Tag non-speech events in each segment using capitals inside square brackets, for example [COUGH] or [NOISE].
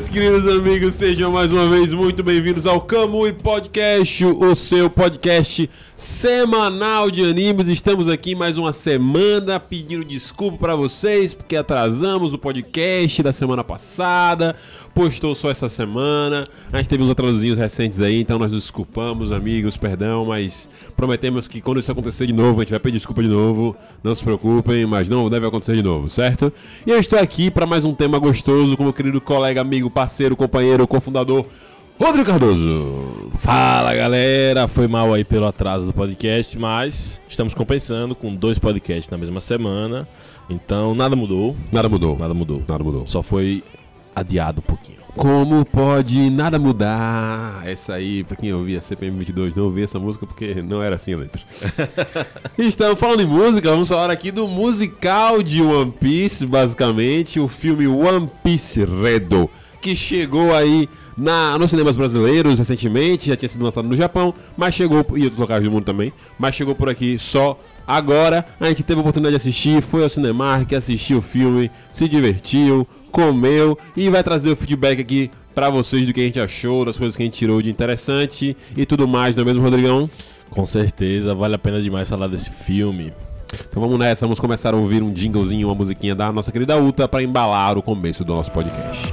Meus queridos amigos, sejam mais uma vez muito bem-vindos ao Camui Podcast, o seu podcast semanal de animes. Estamos aqui mais uma semana pedindo desculpa para vocês porque atrasamos o podcast da semana passada. Postou só essa semana. A gente teve uns atrasozinhos recentes aí, então nós nos desculpamos, amigos, perdão, mas prometemos que quando isso acontecer de novo, a gente vai pedir desculpa de novo. Não se preocupem, mas não deve acontecer de novo, certo? E eu estou aqui para mais um tema gostoso com meu querido colega, amigo, parceiro, companheiro, cofundador Rodrigo Cardoso. Fala galera, foi mal aí pelo atraso do podcast, mas estamos compensando com dois podcasts na mesma semana. Então nada mudou. Nada mudou. Nada mudou. Nada mudou. Só foi adiado um pouquinho. Como pode nada mudar? Essa aí, pra quem ouvia CPM 22, não ouvia essa música porque não era assim a letra. [LAUGHS] Estamos falando em música, vamos falar aqui do musical de One Piece, basicamente, o filme One Piece Redo, que chegou aí na, nos cinemas brasileiros recentemente, já tinha sido lançado no Japão, mas chegou, e outros locais do mundo também, mas chegou por aqui só agora. A gente teve a oportunidade de assistir, foi ao Cinemark, assistiu o filme, se divertiu, comeu e vai trazer o feedback aqui para vocês do que a gente achou, das coisas que a gente tirou de interessante e tudo mais, não é mesmo, Rodrigão? Com certeza, vale a pena demais falar desse filme. Então vamos nessa, vamos começar a ouvir um jinglezinho, uma musiquinha da nossa querida Uta para embalar o começo do nosso podcast.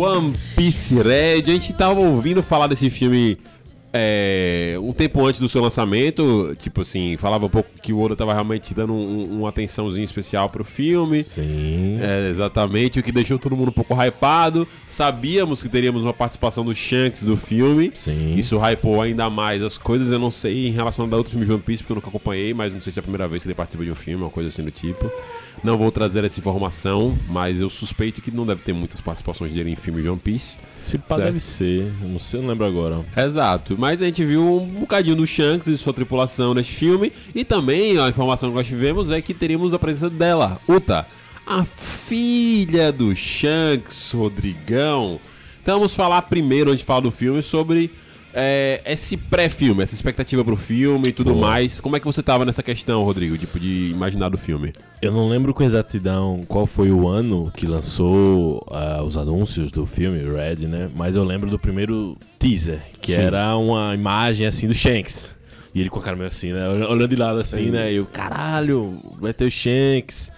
One Piece Red. A gente tava ouvindo falar desse filme é, um tempo antes do seu lançamento. Tipo assim, falava um pouco que o Oda tava realmente dando um, uma atençãozinha especial pro filme. Sim. É, exatamente, o que deixou todo mundo um pouco hypado. Sabíamos que teríamos uma participação do Shanks do filme. Sim. Isso hypou ainda mais as coisas. Eu não sei em relação a outros filmes de One Piece, porque eu nunca acompanhei, mas não sei se é a primeira vez que ele participa de um filme, uma coisa assim do tipo. Não vou trazer essa informação, mas eu suspeito que não deve ter muitas participações dele em filmes de One Piece. Se pá, deve ser. Eu não sei, eu não lembro agora. Exato, mas a gente viu um bocadinho do Shanks e sua tripulação neste filme. E também a informação que nós tivemos é que teríamos a presença dela, Uta, a filha do Shanks, Rodrigão. Então vamos falar primeiro, antes de falar do filme, sobre é, esse pré-filme, essa expectativa pro filme e tudo Boa. mais. Como é que você tava nessa questão, Rodrigo, tipo, de imaginar do filme? Eu não lembro com exatidão qual foi o ano que lançou ah, os anúncios do filme, Red, né? Mas eu lembro do primeiro teaser, que Sim. era uma imagem assim do Shanks. E ele com a cara meio assim, né? Olhando de lado assim, Sim. né? E eu, caralho, vai ter o Shanks.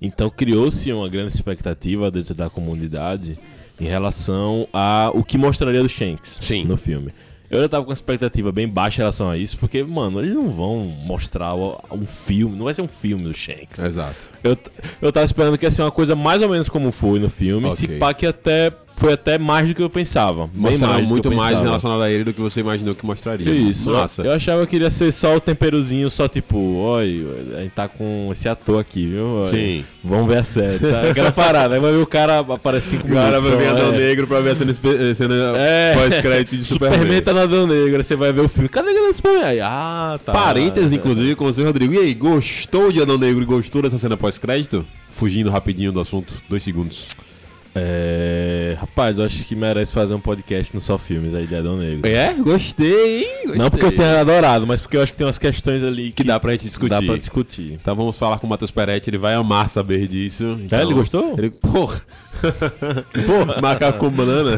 Então criou-se uma grande expectativa dentro da comunidade em relação a o que mostraria do Shanks Sim. no filme. Eu já tava com uma expectativa bem baixa em relação a isso, porque, mano, eles não vão mostrar um filme, não vai ser um filme do Shanks. Exato. Eu, eu tava esperando que ia ser uma coisa mais ou menos como foi no filme. Ok. Se pá que até foi até mais do que eu pensava. Bem Mostrando mais muito mais pensava. relacionado a ele do que você imaginou que mostraria. Isso, Massa. eu achava que iria ser só o temperozinho, só tipo, oi, a gente tá com esse ator aqui, viu? Oi, Sim. Vamos ver a série, tá? Aquela parada, aí vai ver o cara aparece 5 minutos. Agora vai só, ver Adão é. Negro pra ver a cena, espe- cena É. pós-crédito de [LAUGHS] Superman. Superman tá no Adão Negro, você vai ver o filme. Cadê o Superman? Aí, ah, tá. Parênteses, inclusive, com você, Rodrigo. E aí, gostou de Adão Negro e gostou dessa cena pós-crédito? Fugindo rapidinho do assunto, dois segundos. É. Rapaz, eu acho que merece fazer um podcast no Só Filmes aí de Adão Negro. É? Gostei, hein? Gostei. Não porque eu tenha adorado, mas porque eu acho que tem umas questões ali Que dá pra gente discutir. Dá pra discutir. Então vamos falar com o Matheus Peretti, ele vai amar saber disso. Então, É, ele gostou? Ele, porra, Porra! macaco banana.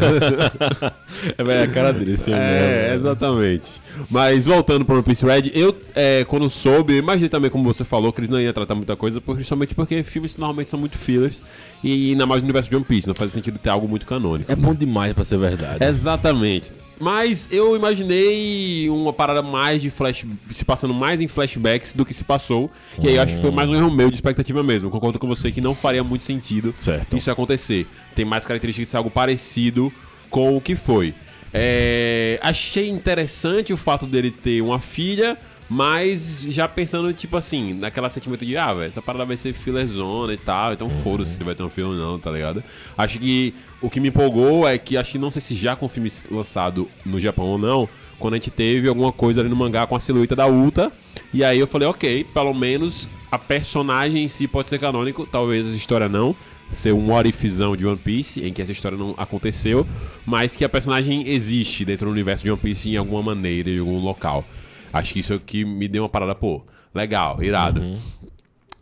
é velho, a cara dele esse filme. É, exatamente. Mas voltando pro One Piece Red, eu, é, quando soube, imaginei também, como você falou, que eles não iam tratar muita coisa, principalmente porque filmes normalmente são muito fillers, e ainda mais no universo de One Piece, não faz sentido ter algo muito canônico. É bom demais pra ser verdade. Exatamente. Mas eu imaginei uma parada mais de flash, se passando mais em flashbacks do que se passou. E aí eu acho que foi mais um erro meu de expectativa mesmo. Concordo com você que não faria muito sentido Certo. isso acontecer. Tem mais características de ser algo parecido com o que foi. É, achei interessante o fato dele ter uma filha, mas já pensando, tipo assim, naquela sentimento de, ah, velho, essa parada vai ser fillerzona e tal, então foda-se se vai ter um filme ou não, tá ligado? Acho que o que me empolgou é que, acho que não sei se já com o filme lançado no Japão ou não, quando a gente teve alguma coisa ali no mangá com a silhueta da Uta, e aí eu falei, ok, pelo menos a personagem em si pode ser canônico, talvez essa história não, ser um ifzão de One Piece, em que essa história não aconteceu, mas que a personagem existe dentro do universo de One Piece em alguma maneira, em algum local. Acho que isso é o que me deu uma parada, pô, legal, irado. Uhum.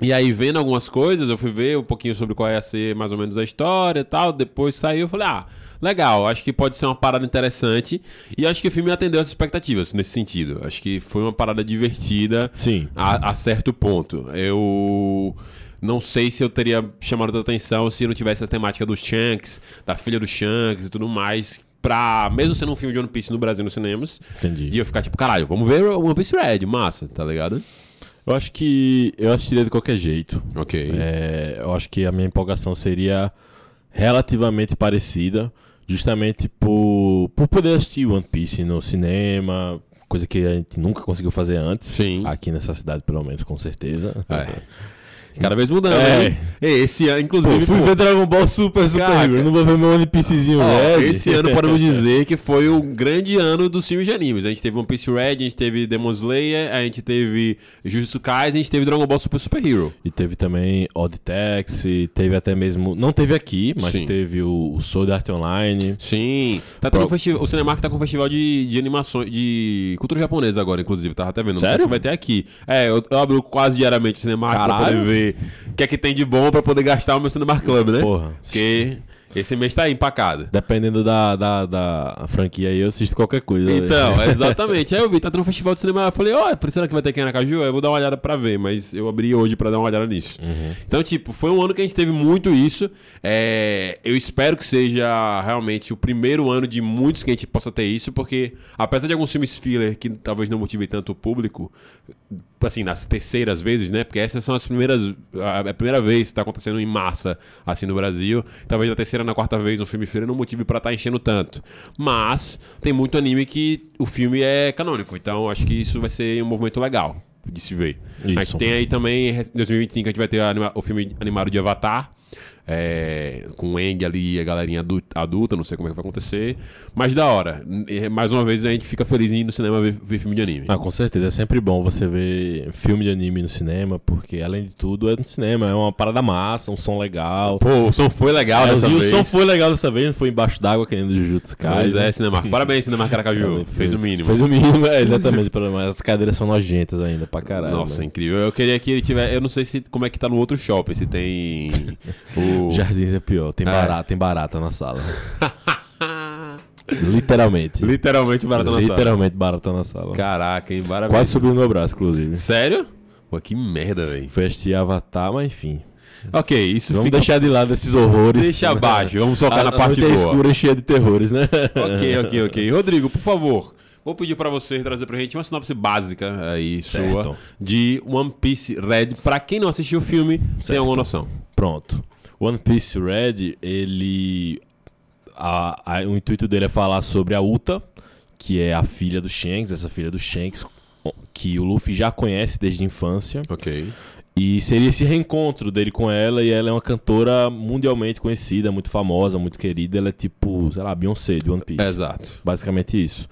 E aí, vendo algumas coisas, eu fui ver um pouquinho sobre qual ia ser mais ou menos a história e tal. Depois saiu, eu falei, ah, legal, acho que pode ser uma parada interessante. E acho que o filme atendeu as expectativas nesse sentido. Acho que foi uma parada divertida Sim. a, a certo ponto. Eu não sei se eu teria chamado a atenção se não tivesse essa temática dos Shanks, da filha do Shanks e tudo mais. Pra, mesmo sendo um filme de One Piece no Brasil nos cinemas, Entendi. de eu ficar tipo, caralho, vamos ver One Piece Red, massa, tá ligado? Eu acho que eu assistiria de qualquer jeito. Ok. É, eu acho que a minha empolgação seria relativamente parecida, justamente por, por poder assistir One Piece no cinema, coisa que a gente nunca conseguiu fazer antes. Sim. Aqui nessa cidade, pelo menos, com certeza. É. [LAUGHS] Cada vez mudando, É. Ei, Esse ano, Pô, inclusive, fui pô, ver Dragon Ball Super Super Caraca. Hero, não vou ver meu One Piecezinho Red. esse ano [LAUGHS] podemos dizer que foi o grande ano dos filmes de animes. A gente teve One Piece Red, a gente teve Demon Slayer, a gente teve Jujutsu Kaisen, a gente teve Dragon Ball Super Super Hero. E teve também Odd Taxi, teve até mesmo. Não teve aqui, mas Sim. teve o, o Sword Art Online. Sim. Tá tendo Pro- festival, o Cinemark tá com um festival de, de animações, de cultura japonesa agora, inclusive. Tava até vendo. Não sei Sério? se vai ter aqui. É, eu, eu abro quase diariamente o Cinemark pra Caralho. poder ver o que é que tem de bom pra poder gastar o meu Cinemark Club, né? Porra. Porque esse mês tá aí empacado. Dependendo da, da, da franquia aí, eu assisto qualquer coisa. Então, [LAUGHS] exatamente. Aí eu vi, tá tendo um festival de cinema. Eu falei, ó, será que vai ter aqui em Aracaju? Eu vou dar uma olhada pra ver, mas eu abri hoje pra dar uma olhada nisso. Então, tipo, foi um ano que a gente teve muito isso. É, eu espero que seja realmente o primeiro ano de muitos que a gente possa ter isso, porque apesar de alguns filmes filler que talvez não motivem tanto o público, assim, nas terceiras vezes, né? Porque essas são as primeiras. A, a primeira vez que tá acontecendo em massa, assim, no Brasil. Talvez na terceira, na quarta vez, um filme feira não motive pra estar enchendo tanto. Mas tem muito anime que o filme é canônico. Então acho que isso vai ser um movimento legal de se ver. Isso. A gente tem aí também, em 2025, a gente vai ter o filme animado de Avatar. É, com o Eng ali e a galerinha adu- adulta, não sei como é que vai acontecer. Mas da hora. E, Mais uma vez a gente fica feliz em ir no cinema ver, ver filme de anime. Ah, com certeza. É sempre bom você ver filme de anime no cinema, porque além de tudo é no cinema. É uma parada massa, um som legal. Pô, o som foi legal É, dessa e o vez. som foi legal dessa vez, não foi embaixo d'água, que nem do Jujutsu Mas Kaisen. é, Cinemark. Parabéns, Cinemark Caracaju. Fez o mínimo. Fez o mínimo, é, exatamente. menos. As cadeiras são nojentas ainda, pra caralho. Nossa, né? incrível. Eu queria que ele tivesse. Eu não sei se como é que tá no outro shopping, se tem. [LAUGHS] o. Jardins é pior, tem É. barata, tem barata na sala. Literalmente. Literalmente barata na sala. Literalmente barata na sala. Caraca, hein? Parabéns. Quase subiu no meu braço, inclusive. Sério? Pô, que merda, velho. Foi assistir Avatar, mas enfim. Ok, isso Vamos fica. deixar de lado esses horrores. Deixa abaixo, vamos focar [LAUGHS] A- na a parte é boa. escura e cheia de terrores, né? Ok, ok, ok. Rodrigo, por favor, vou pedir pra você trazer pra gente uma sinopse básica aí Certo. sua de One Piece Red. Pra quem não assistiu o filme, tem Certo. alguma noção. Pronto. One Piece Red, ele. a- a- o intuito dele é falar sobre a Uta, que é a filha do Shanks, essa filha do Shanks, que o Luffy já conhece desde a infância. Ok. E seria esse reencontro dele com ela, e ela é uma cantora mundialmente conhecida, muito famosa, muito querida. Ela é tipo, sei lá, Beyoncé de One Piece. Exato. Basicamente isso.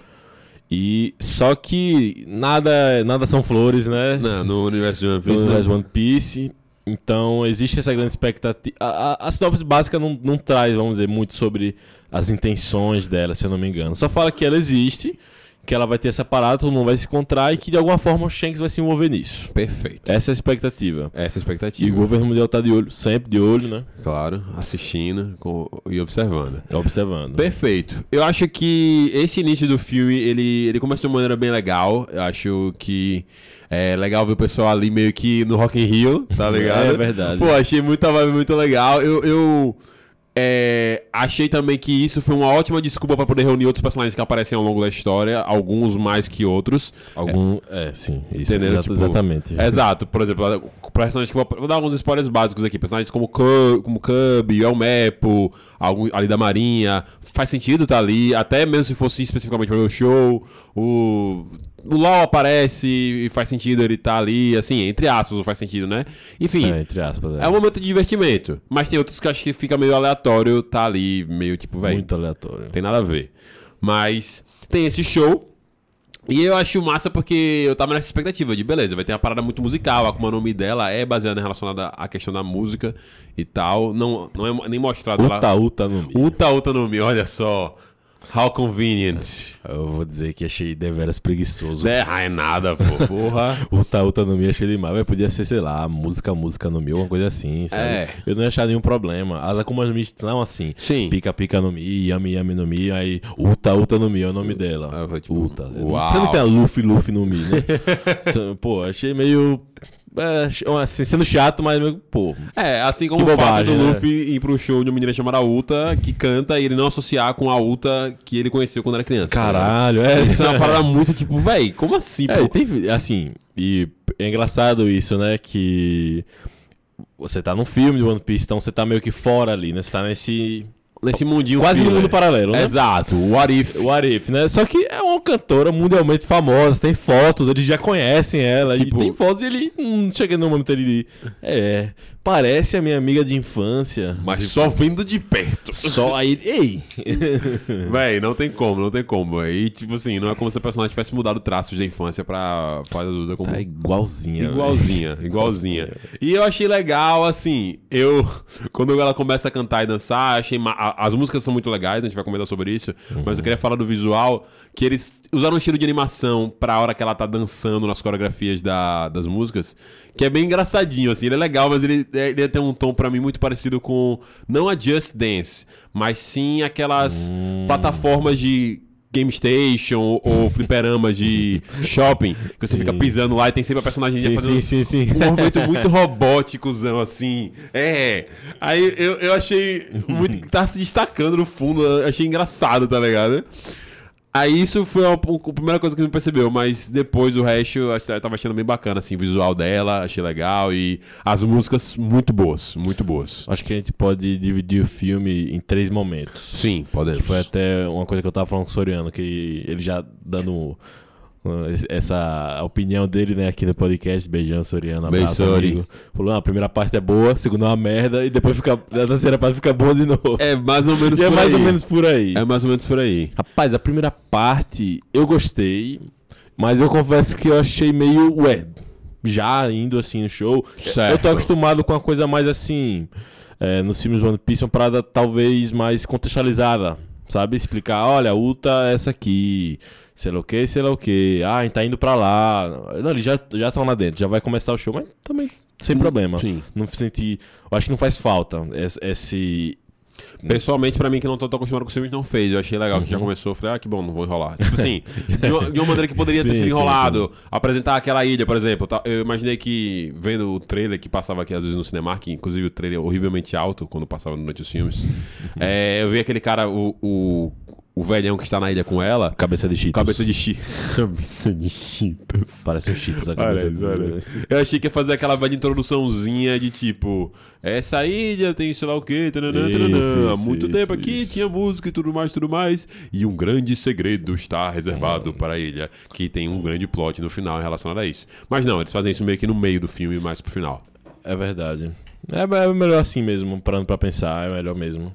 E só que nada, nada são flores, né? Não, no universo de One no Piece. universo não. One Piece. Então existe essa grande expectativa. A, a, a sinopse básica não, não traz, vamos dizer, muito sobre as intenções dela, se eu não me engano. Só fala que ela existe, que ela vai ter essa parada, todo mundo vai se encontrar e que de alguma forma o Shanks vai se envolver nisso. Perfeito. Essa é a expectativa. Essa é a E o expectativa. governo mundial tá de olho, sempre de olho, né? Claro, assistindo com- e observando. Observando. Perfeito. Eu acho que esse início do filme, ele, ele começa de uma maneira bem legal. Eu acho que é legal ver o pessoal ali meio que no Rock in Rio, tá [LAUGHS] ligado? É verdade. Pô, achei muita vibe muito legal. Eu, eu, É, achei também que isso foi uma ótima desculpa pra poder reunir outros personagens que aparecem ao longo da história, alguns mais que outros. Algum. É, sim. Isso, exato- Tipo, exatamente. [LAUGHS] Exato, por exemplo, personagens que vou, vou dar alguns spoilers básicos aqui. Personagens como Cub, como Cub, El Mepo, algum ali da Marinha. Faz sentido tá ali, até mesmo se fosse especificamente para o show. O, o LOL aparece e faz sentido ele tá ali, assim, entre aspas, não faz sentido, né? Enfim. É, entre aspas. É, É um momento de divertimento. Mas tem outros que eu acho que fica meio aleatório, tá ali, meio tipo, velho. muito aleatório. Tem nada a ver. Mas tem esse show. E eu acho massa porque eu tava nessa expectativa de, beleza, vai ter uma parada muito musical, a Akuma no Mi dela é baseada relacionada à questão da música e tal. Não, não é nem mostrado lá. Uta Uta no Mi. Uta Uta no Mi, olha só. How convenient. Eu vou dizer que achei deveras preguiçoso. É, ai, nada, pô. [LAUGHS] Porra. Uta Uta no Mi achei demais. Mas podia ser, sei lá, música, música no Mi, alguma coisa assim, sabe? É. Eu não ia achar nenhum problema. As Akuma no Mi são assim. Sim. Pica Pica no Mi, Yami Yami no Mi, aí Uta Uta no Mi é o nome dela. Ah, tipo, Uta. uau. Você não tem a Luffy Luffy no Mi, né? [LAUGHS] então, pô, achei meio. É, assim, sendo chato, mas. Pô. É, assim como Que o fato bobagem, do né? Luffy ir pro show de uma menina chamada Uta, que canta e ele não associar com a Uta que ele conheceu quando era criança. Caralho, é. Isso é uma parada muito tipo, véi, como assim, É, pô? tem, assim, e é engraçado isso, né? Que você tá num filme de One Piece, então você tá meio que fora ali, né? Você tá nesse. Nesse mundinho Quase no filler. mundo paralelo, né? Exato, o What If. O Arif, né? Só que é uma cantora mundialmente famosa, tem fotos, eles já conhecem ela. Tipo- E tem fotos e ele. Hum, chega no momento ele. É. Parece a minha amiga de infância. Mas só vendo de perto. Só aí. Ei! [LAUGHS] Véi, não tem como, não tem como. E, tipo assim, não é como se a personagem tivesse mudado traços da infância pra fase adulta como... Tá igualzinha. Igualzinha, [LAUGHS] igualzinha. E eu achei legal, assim, eu... [LAUGHS] Quando ela começa a cantar e dançar, achei... ma- a- As músicas são muito legais, a gente vai comentar sobre isso. Mas eu queria falar do visual, que eles usaram um estilo de animação pra hora que ela tá dançando nas coreografias da- das músicas, que é bem engraçadinho, assim. Ele é legal, mas ele, ele tem um tom pra mim muito parecido com... Não a Just Dance, mas sim aquelas plataformas de... Game Station ou fliperamas de [LAUGHS] shopping, que você fica pisando lá e tem sempre a personagem Sim, fazendo sim, sim, sim. um movimento muito robóticozão, assim. É. Aí eu, eu achei muito que tá se destacando no fundo. achei engraçado, tá ligado? Aí isso foi a, a primeira coisa que me percebeu, mas depois o resto eu tava achando bem bacana, assim, o visual dela, achei legal e as músicas muito boas, muito boas. Acho que a gente pode dividir o filme em três momentos. Sim, podemos. Que foi até uma coisa que eu tava falando com o Soriano, que ele já dando essa opinião dele, né, aqui no podcast. Beijão, Soriano. Beijo, Abraço, Sori. amigo. Falou, ah, a primeira parte é boa, a segunda é uma merda, e depois fica, a terceira parte fica boa de novo. É mais ou menos E é por mais aí. ou menos por aí. É mais ou menos por aí. Rapaz, a primeira parte eu gostei, mas eu confesso que eu achei meio, ué, já indo assim no show. Certo. Eu tô acostumado com uma coisa mais assim, é, nos filmes One Piece, uma parada talvez mais contextualizada, sabe? Explicar, olha, a Uta é essa aqui, sei lá o que, sei lá o que, ah, tá indo pra lá. Não, eles já já estão lá dentro, já vai começar o show, mas também sem problema. sim. Não senti, eu acho que não faz falta esse- Pessoalmente, pra mim, que não tô tão acostumado com filmes, não fez. Eu achei legal que já começou. Eu falei, ah, que bom, não vou enrolar. Tipo assim, [LAUGHS] de uma, de uma maneira que poderia ter Sim, sido sim, enrolado. Apresentar aquela ilha, por exemplo. Eu imaginei que, vendo o trailer que passava aqui às vezes no Cinemark, inclusive o trailer horrivelmente alto, quando passava durante os filmes. [LAUGHS] é, eu vi aquele cara, o, o, o velhão que está na ilha com ela. cabeça de Cheetos. Cabeça de chi. [LAUGHS] Cabeça de Cheetos. Parece um Cheetos a cabeça olha isso. Eu achei que ia fazer aquela velha introduçãozinha de tipo, essa ilha tem sei lá o que, Isso, isso, há muito isso, tempo aqui isso. tinha música e tudo mais, tudo mais, e um grande segredo está reservado para a ilha, que tem um grande plot no final relacionado a isso. Mas não, eles fazem isso meio que no meio do filme, mais pro final. É verdade. É, é melhor assim mesmo, parando pra pensar, é melhor mesmo.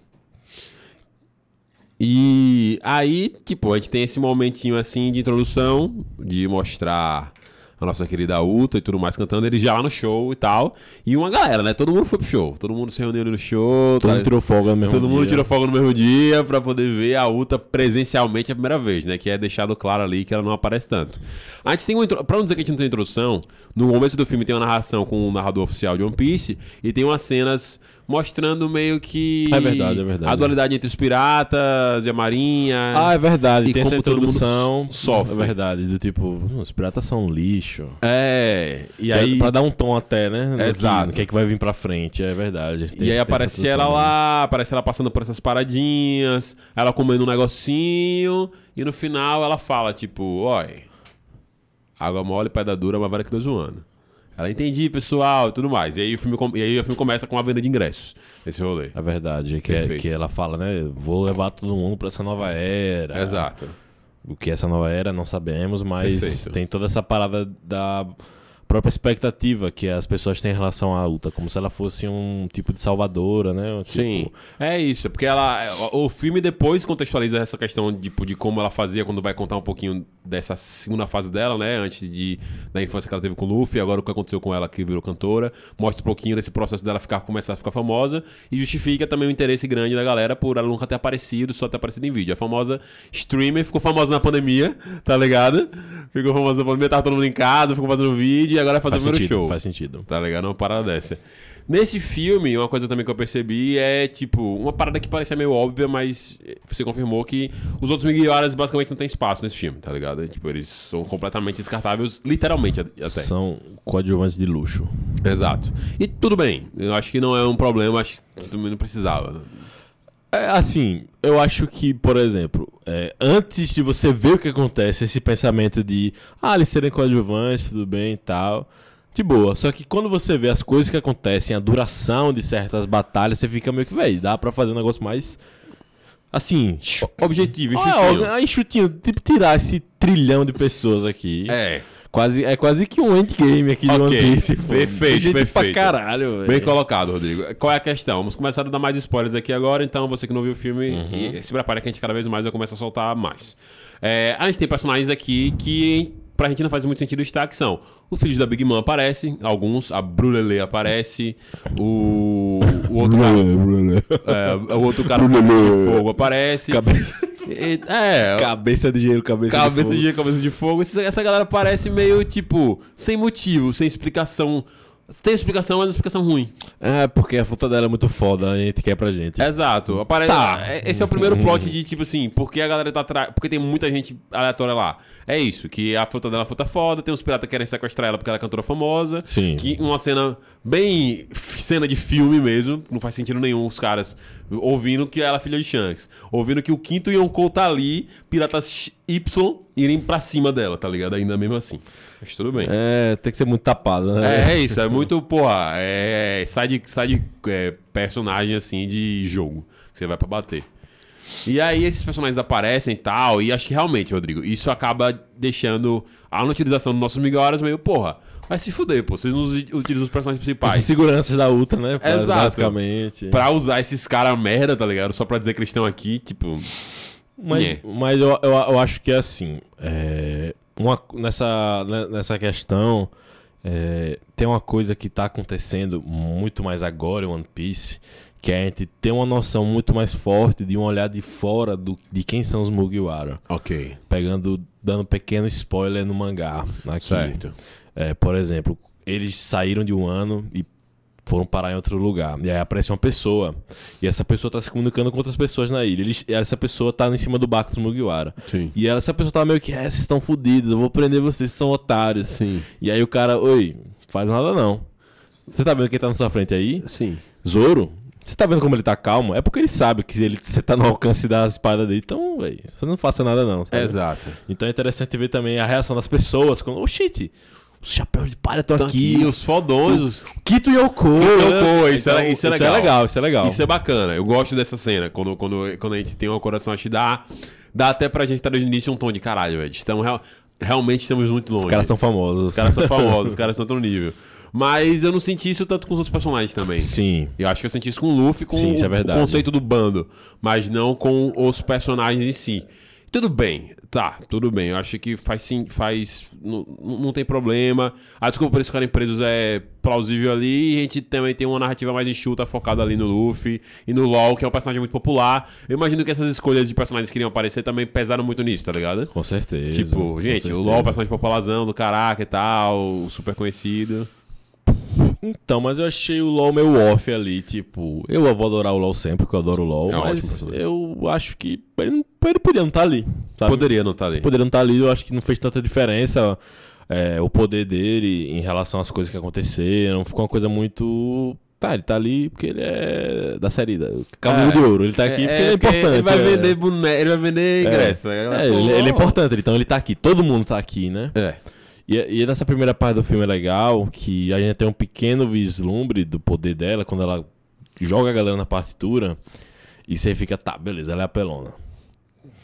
E aí, tipo, a gente tem esse momentinho assim de introdução, de mostrar a nossa querida Uta e tudo mais cantando, eles já lá no show e tal. E uma galera, né? Todo mundo foi pro show. Todo mundo se reuniu ali no show. Todo tá- mundo tirou folga no mesmo Todo mundo dia. tirou fogo no mesmo dia pra poder ver a Uta presencialmente a primeira vez, né? Que é deixado claro ali que ela não aparece tanto. A gente tem uma intro... Pra não dizer que a gente não tem introdução, no começo do filme tem uma narração com o narrador oficial de One Piece e tem umas cenas mostrando meio que. É verdade, é verdade. A dualidade entre os piratas e a marinha. Ah, é verdade. E Tem essa como mundo introdução. sofre. É verdade. Do tipo, "Hum, os piratas são lixo. É. E aí. Pra dar um tom até, né? Exato. No que é que vai vir pra frente. É verdade. Tem- E aí aparece essa ela lá, aparece ela passando por essas paradinhas, ela comendo um negocinho, e no final ela fala, tipo, oi, água mole, pedra dura, mas vara que dois zoando. Ela entendi, pessoal, e tudo mais. E aí, o filme, com- e aí o filme começa com a venda de ingressos, esse rolê. É verdade. Que, é, que ela fala, né? Vou levar todo mundo pra essa nova era. Exato. O que é essa nova era, não sabemos, mas Perfeito. tem toda essa parada da própria expectativa que as pessoas têm em relação à luta, como se ela fosse um tipo de salvadora, né? Tipo- Sim, é isso, porque ela, o filme depois contextualiza essa questão tipo, de como ela fazia quando vai contar um pouquinho dessa segunda fase dela, né? Antes de, da infância que ela teve com o Luffy, agora o que aconteceu com ela que virou cantora, mostra um pouquinho desse processo dela ficar, começar a ficar famosa e justifica também o interesse grande da galera por ela nunca ter aparecido, só ter aparecido em vídeo. A famosa streamer ficou famosa na pandemia, tá ligado? Ficou famosa na pandemia, tava todo mundo em casa, ficou fazendo vídeo e agora fazer Faz o primeiro sentido, show. faz sentido. Tá ligado? Uma parada dessa. Nesse filme, uma coisa também que eu percebi é, tipo, uma parada que parecia meio óbvia, mas você confirmou que os outros Miguiaras basicamente não tem espaço nesse filme, tá ligado? Tipo, eles são completamente descartáveis, literalmente até. São coadjuvantes de luxo. Exato. E tudo bem, eu acho que não é um problema, acho que também não precisava. É, assim, eu acho que, por exemplo, é, antes de você ver o que acontece, esse pensamento de, ah, eles serem coadjuvantes, tudo bem e tal, de boa. Só que quando você vê as coisas que acontecem, a duração de certas batalhas, você fica meio que, velho, dá pra fazer um negócio mais. Assim. Objetivo, Ah, enxutinho. ó, enxutinho, tipo, tirar esse trilhão de pessoas aqui. É, Quase, é quase que um endgame aqui de Ok, One Piece. pô. perfeito, gente perfeito. pra caralho, velho. bem colocado, Rodrigo. Qual é a questão? Vamos começar a dar mais spoilers aqui agora, então você que não viu o filme, Uhum. se prepare que a gente cada vez mais vai começar a soltar mais. É, a gente tem personagens aqui que pra gente não faz muito sentido destaque, são o filho da Big Mom aparece, alguns, a Brulele aparece, o, o outro cara, é, o outro cara com de fogo aparece. Cabeça, E- é, cabeça de gelo, cabeça, Cabeça de de, fogo. cabeça de fogo. Essa, galera parece meio, tipo, sem motivo, sem explicação. Tem explicação, mas é uma explicação ruim. É, porque a fruta dela é muito foda, a gente quer pra gente. Exato. Aparece, Tá. é- Esse é o primeiro plot de, tipo assim, porque a galera tá atrás. Porque tem muita gente aleatória lá. É isso, que a fruta dela é uma fruta foda, tem uns piratas que querem sequestrar ela porque ela é cantora famosa. Sim. Que uma cena bem cena de filme mesmo, não faz sentido nenhum os caras ouvindo que ela é filha de Shanks. Ouvindo que o quinto Yonkou tá ali, piratas Y irem pra cima dela, tá ligado? Ainda mesmo assim. Mas tudo bem. É, tem que ser muito tapado, né? É, é isso, é muito, porra, é, sai de, sai de é, personagem assim de jogo você vai pra bater. E aí esses personagens aparecem e tal, e acho que realmente, Rodrigo, isso acaba deixando a utilização dos nossos Miguelas meio, porra, vai se fuder, pô, vocês não utilizam os personagens principais. Esses seguranças da Ultra, né? Exato. Basicamente. Pra usar esses caras merda, tá ligado? Só pra dizer que eles estão aqui, tipo. Mas, Nhé. mas eu, eu, eu acho que é assim. é, uma, nessa, né, nessa questão, é, tem uma coisa que tá acontecendo muito mais agora em One Piece, que a gente ter uma noção muito mais forte de um olhar de fora do, de quem são os Mugiwara. Ok. Pegando, dando pequeno spoiler no mangá. Aqui. Certo. É, por exemplo, eles saíram de um ano e foram parar em outro lugar. E aí aparece uma pessoa. E essa pessoa tá se comunicando com outras pessoas na ilha. Eles, essa pessoa tá em cima do barco dos Mugiwara. Sim. E ela, essa pessoa tava meio que, é, vocês estão fodidos, eu vou prender vocês, vocês são otários. Sim. E aí o cara, oi, faz nada não. Você tá vendo quem tá na sua frente aí? Sim. Zoro? Você tá vendo como ele tá calmo? É porque ele sabe que ele, você tá no alcance da espada dele. Então, véi, você não faça nada não. sabe? Exato. Então é interessante ver também a reação das pessoas. Quando, oh shit, os chapéus de palha estão Então aqui. aqui, os fodões, os, Kito Yoko. Yoko, né? isso é- isso é legal. legal. Isso é legal. Isso é bacana. Eu gosto dessa cena. Quando, quando, quando a gente tem um coração, acho que dá, dá até pra gente estar desde o início um tom de caralho, velho. Estamos real- realmente estamos muito longe. Os caras são famosos. Os caras são [LAUGHS] famosos, os caras estão no nível. Mas eu não senti isso tanto com os outros personagens também. Sim. Eu acho que eu senti isso com o Luffy, com Sim, é o- verdade. o conceito do bando, mas não com os personagens em si. Tudo bem, tá, tudo bem. Eu acho que faz sim, faz. Não, não tem problema. A desculpa por eles ficarem presos é plausível ali. E a gente também tem uma narrativa mais enxuta, focada ali no Luffy e no LOL, que é um personagem muito popular. Eu imagino que essas escolhas de personagens que iriam aparecer também pesaram muito nisso, tá ligado? Com certeza. Tipo, gente, o certeza. LOL é um personagem popularzão do caraca e tal, super conhecido. Então, mas eu achei o LoL meio off ali, tipo, eu vou adorar o LoL sempre, porque eu adoro o LoL, É mas ótimo eu acho que ele, não- ele podia não estar ali, sabe? Poderia não estar ali. Poderia não estar ali, eu acho que não fez tanta diferença é, o poder dele em relação às coisas que aconteceram, ficou uma coisa muito... Tá, ele tá ali porque ele é da série da Cavaleiro É. de Ouro, ele tá aqui porque ele é importante. Ele vai é. vender boneco, ele vai vender ingresso. É, ele, ele é importante, então ele tá aqui, todo mundo tá aqui, né? É. E, e nessa primeira parte do filme é legal, que a gente tem um pequeno vislumbre do poder dela, quando ela joga a galera na partitura, e você fica, tá, beleza, ela é apelona.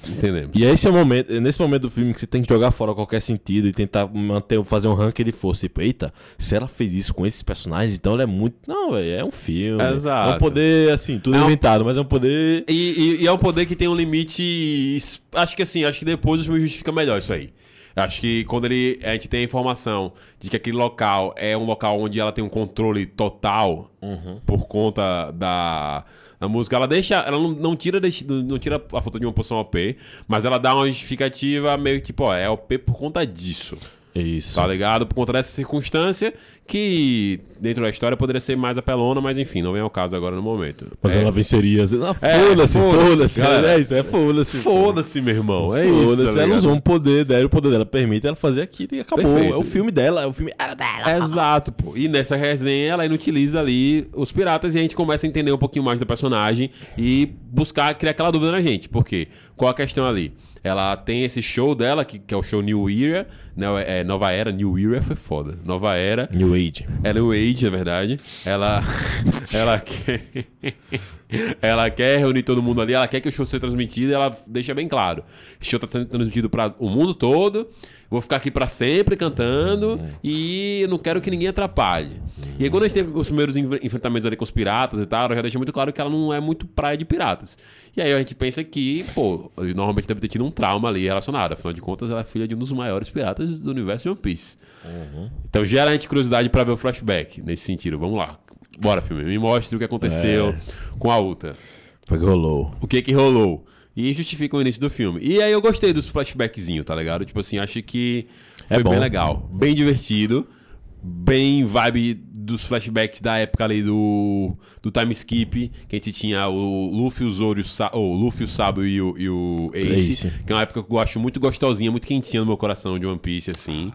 Entendemos. E esse é o momento, é nesse momento do filme que você tem que jogar fora qualquer sentido e tentar manter, fazer um ranking de força. Tipo, eita, se ela fez isso com esses personagens, então ela é muito. Não, velho, é um filme. Exato. É um poder, assim, tudo É um- inventado, mas é um poder. E, e- e é um poder que tem um limite. Acho que assim, acho que depois o filme justifica melhor isso aí. Acho que quando ele, a gente tem a informação de que aquele local é um local onde ela tem um controle total por conta da, da música, ela deixa. Ela não, não tira, não tira a foto de uma posição OP, mas ela dá uma justificativa meio que, pô, é OP por conta disso. Isso. Tá ligado? Por conta dessa circunstância que dentro da história poderia ser mais apelona, mas enfim, não vem ao caso agora no momento. Mas É, ela venceria. Ah, É, foda-se, foda-se, foda-se. galera. é isso, é foda-se. Foda-se, meu irmão. É isso. Foda-se, tá ela usou um poder dela, o poder dela permite ela fazer aquilo e acabou. Perfeito. É o filme dela, é o filme era dela. Exato, pô. E nessa resenha ela inutiliza ali os piratas e a gente começa a entender um pouquinho mais do personagem e buscar criar aquela dúvida na gente. Por quê? Qual a questão ali? Ela tem esse show dela, que, que é o show New Era, né? É, Nova Era, New Era foi foda. Nova Era. New Age. É New Age, na verdade. Ela. [LAUGHS] ela quer. [LAUGHS] ela quer reunir todo mundo ali, ela quer que o show seja transmitido e ela deixa bem claro. Esse show tá sendo transmitido para o mundo todo. Vou ficar aqui para sempre cantando e eu não quero que ninguém atrapalhe. E aí, quando a gente tem os primeiros enfrentamentos ali com os piratas e tal, ela já deixa muito claro que ela não é muito praia de piratas. E aí a gente pensa que, pô, normalmente deve ter tido um trauma ali relacionado. Afinal de contas, ela é filha de um dos maiores piratas do universo de One Piece. Então gera a gente curiosidade pra ver o flashback nesse sentido. Vamos lá. Bora, filme. Me mostre o que aconteceu É. com a Uta. Foi que rolou. O que que rolou. E justifica o início do filme. E aí eu gostei dos flashbackzinhos, tá ligado? Tipo assim, acho que É foi bom. bem legal. Bem divertido. Bem vibe dos flashbacks da época ali do, do time skip, que a gente tinha o Luffy, o Zoro, e o, Sa o Luffy, o Sabo e o, e o Ace, Ace. que é uma época que eu gosto muito gostosinha, muito quentinha no meu coração de One Piece, assim,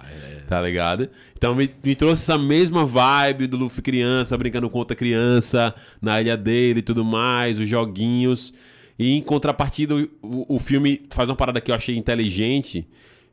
tá ligado? Então me, me trouxe essa mesma vibe do Luffy criança, brincando com outra criança, na ilha dele e tudo mais, os joguinhos. E em contrapartida, o, o filme faz uma parada que eu achei inteligente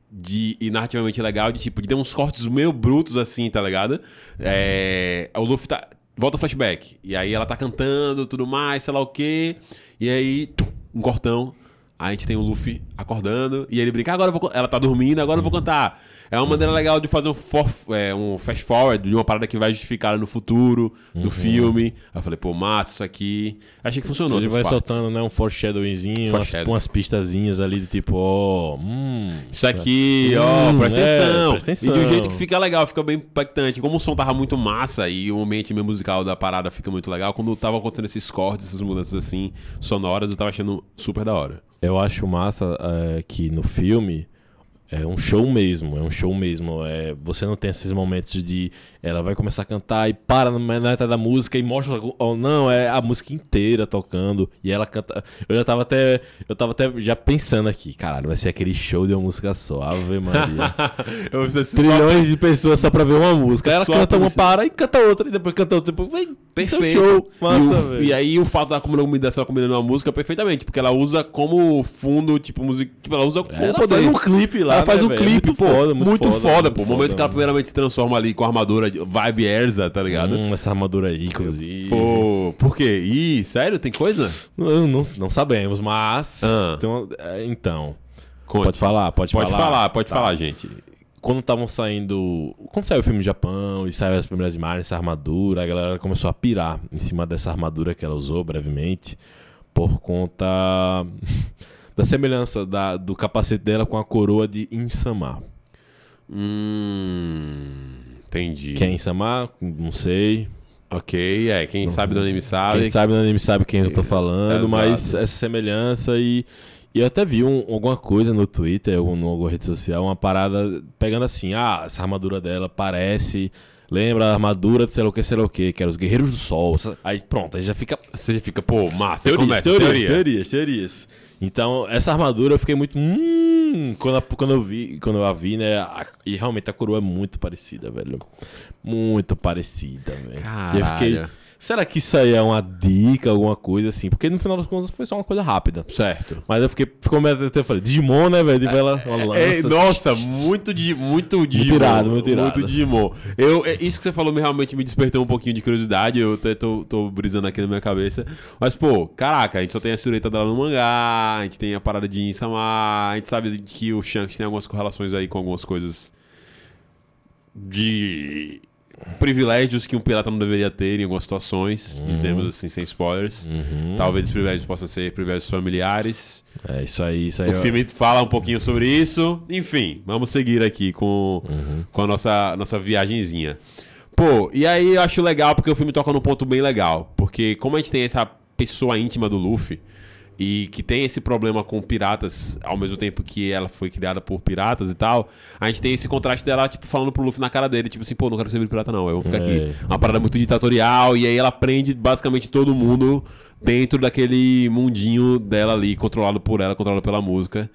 de, e narrativamente legal, de tipo, de ter uns cortes meio brutos assim, tá ligado? É, o Luffy tá. Volta o flashback. E aí ela tá cantando, tudo mais, sei lá o quê. E aí, tum, um cortão. Aí a gente tem o Luffy acordando e ele brinca, "Ah, agora eu vou. con-" Ela tá dormindo, agora eu vou cantar. É uma maneira legal de fazer um, for- é, um fast forward de uma parada que vai justificar no futuro do filme. Aí eu falei, pô, massa, isso aqui. Achei que funcionou. Ele vai partes. soltando, né, um foreshadowingzinho, umas, Foreshadow. umas pistazinhas ali do tipo, ó, hum. Isso aqui, ó, Hum, presta, é, atenção. presta atenção. E de um jeito que fica legal, fica bem impactante. Como o som tava muito massa e o ambiente musical da parada fica muito legal, quando tava acontecendo esses cortes, essas mudanças assim, sonoras, eu tava achando super da hora. Eu acho massa é, que no filme é um show mesmo, é um show mesmo. É, você não tem esses momentos de ela vai começar a cantar e para na metade da música e mostra. Oh, não, é a música inteira tocando. E ela canta. Eu já tava até. Eu tava até já pensando aqui, caralho, vai ser aquele show de uma música só. Ave Maria. [LAUGHS] Trilhões de pessoas só pra ver uma música. Aí ela Só canta uma, você- para e canta outra, e depois canta outra. Depois, vem, Perfeito. É um show. Massa, e, o- e aí o fato da combinação combinando uma música perfeitamente, porque ela usa como fundo, tipo, música. Tipo, ela usa como Ela poder. faz um clipe lá. ela faz né, um velho? clipe, muito pô. foda, muito, foda, pô. O momento que ela primeiramente se transforma ali com a armadura de vibe Erza, tá ligado? Hum, essa armadura aí, inclusive. Pô, por quê? Ih, sério? Tem coisa? Não, não, não sabemos, mas. Ah. é, então. Conte. Pode falar, pode, Pode falar. falar, pode Tá. falar, gente. Quando estavam saindo. Quando saiu o filme do Japão e saiu as primeiras imagens, essa armadura, a galera começou a pirar em cima dessa armadura que ela usou brevemente, por conta [LAUGHS] da semelhança da- do capacete dela com a coroa de Insama. Hum. Entendi. Quem é Insama? Não sei. Ok, é. Quem sabe do anime sabe. Quem sabe no anime sabe quem eu tô falando, Exato. mas essa semelhança e. E eu até vi um- alguma coisa no Twitter ou em alguma rede social, uma parada pegando assim, ah, essa armadura dela parece Lembra a armadura de sei lá o que, sei lá o que, que era os Guerreiros do Sol. Aí pronto, aí já fica. Você já fica, pô, massa. Teorias, começa, teorias, teoria. teorias, teorias. Então, essa armadura eu fiquei muito. Hum, quando, quando eu vi, quando eu a vi, né? a- e realmente a coroa é muito parecida, velho. Muito parecida, velho. E eu fiquei. Será que isso aí é uma dica, alguma coisa assim? Porque no final das contas foi só uma coisa rápida. Certo. Mas eu fiquei. Ficou meio até eu falei, Digimon, né, velho? Tipo, ela, É, lança. nossa, muito de muito Digimon. irado, muito irado. Digimon. Eu, é, isso que você falou me realmente me despertou um pouquinho de curiosidade. Eu até tô, tô brisando aqui na minha cabeça. Mas, pô, caraca, a gente só tem a silhueta dela no mangá, a gente tem a parada de Insama, a gente sabe que o Shanks tem algumas correlações aí com algumas coisas de privilégios que um pirata não deveria ter em algumas situações, dizemos assim, sem spoilers. Uhum. Talvez esses privilégios possam ser privilégios familiares. É isso aí, isso aí. O filme fala um pouquinho sobre isso. Enfim, vamos seguir aqui com, com a nossa, nossa viagenzinha. Pô, e aí eu acho legal porque o filme toca num ponto bem legal. Porque como a gente tem essa pessoa íntima do Luffy e que tem esse problema com piratas, ao mesmo tempo que ela foi criada por piratas e tal, a gente tem esse contraste dela, tipo, falando pro Luffy na cara dele, tipo assim, pô, não quero ser pirata não, eu vou ficar É. aqui. Uma parada muito ditatorial, e aí ela prende basicamente todo mundo dentro daquele mundinho dela ali, controlado por ela, controlado pela música.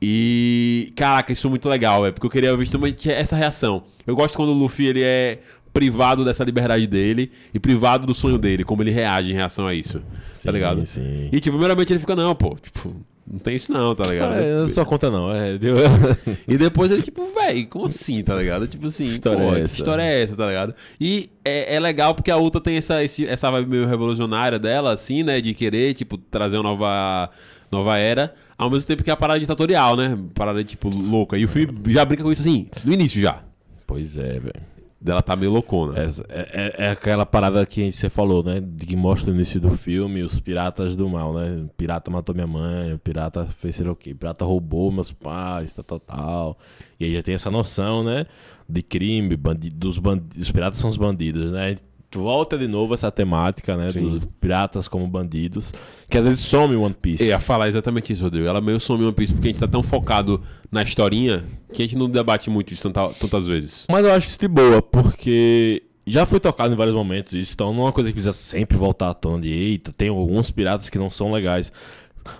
E, caraca, isso é muito legal, é porque eu queria ver justamente essa reação. Eu gosto quando o Luffy ele é privado dessa liberdade dele e privado do sonho dele, como ele reage em relação a isso. Sim, tá ligado? sim. E, tipo, primeiramente ele fica, não, pô, tipo, não tem isso não, tá ligado? É, não sua conta não. É, deu... [LAUGHS] E depois ele, tipo, véi, como assim, tá ligado? Tipo assim, história pô, é essa? história é essa, tá ligado? E é, é legal porque a Uta tem essa, esse- essa vibe meio revolucionária dela, assim, né? De querer, tipo, trazer uma nova, nova era. Ao mesmo tempo que é a parada ditatorial, né? Parada, tipo, louca. E o filme já brinca com isso assim, no início já. Pois é, velho. Dela tá meio loucona. É, é- é aquela parada que você falou, né? De que mostra no início do filme os piratas do mal, né? O pirata matou minha mãe, o pirata fez lá o quê, o pirata roubou meus pais, tal, tal, tal. E aí já tem essa noção, né? De crime, bandi dos bandidos. Os piratas são os bandidos, né? A gente Volta de novo essa temática, né? Sim. Dos piratas como bandidos. Que às vezes some One Piece. Eu ia falar exatamente isso, Rodrigo. Ela meio some One Piece porque a gente tá tão focado na historinha que a gente não debate muito isso tanta- tantas vezes. Mas eu acho isso de boa, porque já foi tocado em vários momentos isso, então não é uma coisa que precisa sempre voltar à tona de eita, tem alguns piratas que não são legais.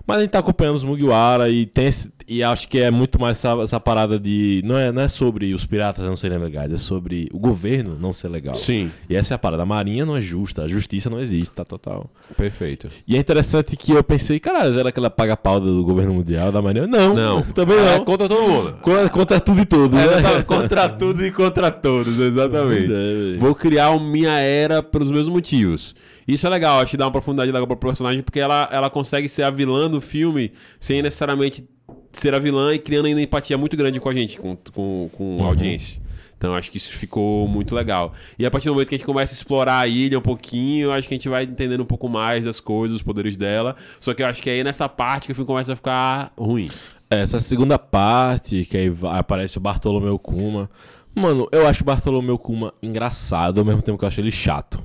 Mas a gente tá acompanhando os Mugiwara e tem esse, e acho que é muito mais essa, essa parada de. Não é, não é sobre os piratas não serem legais, é sobre o governo não ser legal. Sim, E essa é a parada. A marinha não é justa, a justiça não existe, tá total. perfeito. E é interessante que eu pensei, caralho, será que ela paga pau do governo mundial da marinha? Não, Não, [LAUGHS] também É não. contra todo mundo. Contra, contra tudo e todos, É, né? [LAUGHS] contra tudo e contra todos, exatamente. É. Vou criar uma minha era pelos mesmos motivos. Isso é legal, acho que dá uma profundidade legal pro personagem, porque ela, ela consegue ser a vilã do filme sem necessariamente ser a vilã e criando ainda empatia muito grande com a gente, com, com, com a audiência. Então acho que isso ficou muito legal. E a partir do momento que a gente começa a explorar a ilha um pouquinho, acho que a gente vai entendendo um pouco mais das coisas, os poderes dela. Só que eu acho que aí é nessa parte que o filme começa a ficar ruim. Essa segunda parte, que aí aparece o Bartolomeu Kuma. Mano, eu acho o Bartolomeu Kuma engraçado, ao mesmo tempo que eu acho ele chato.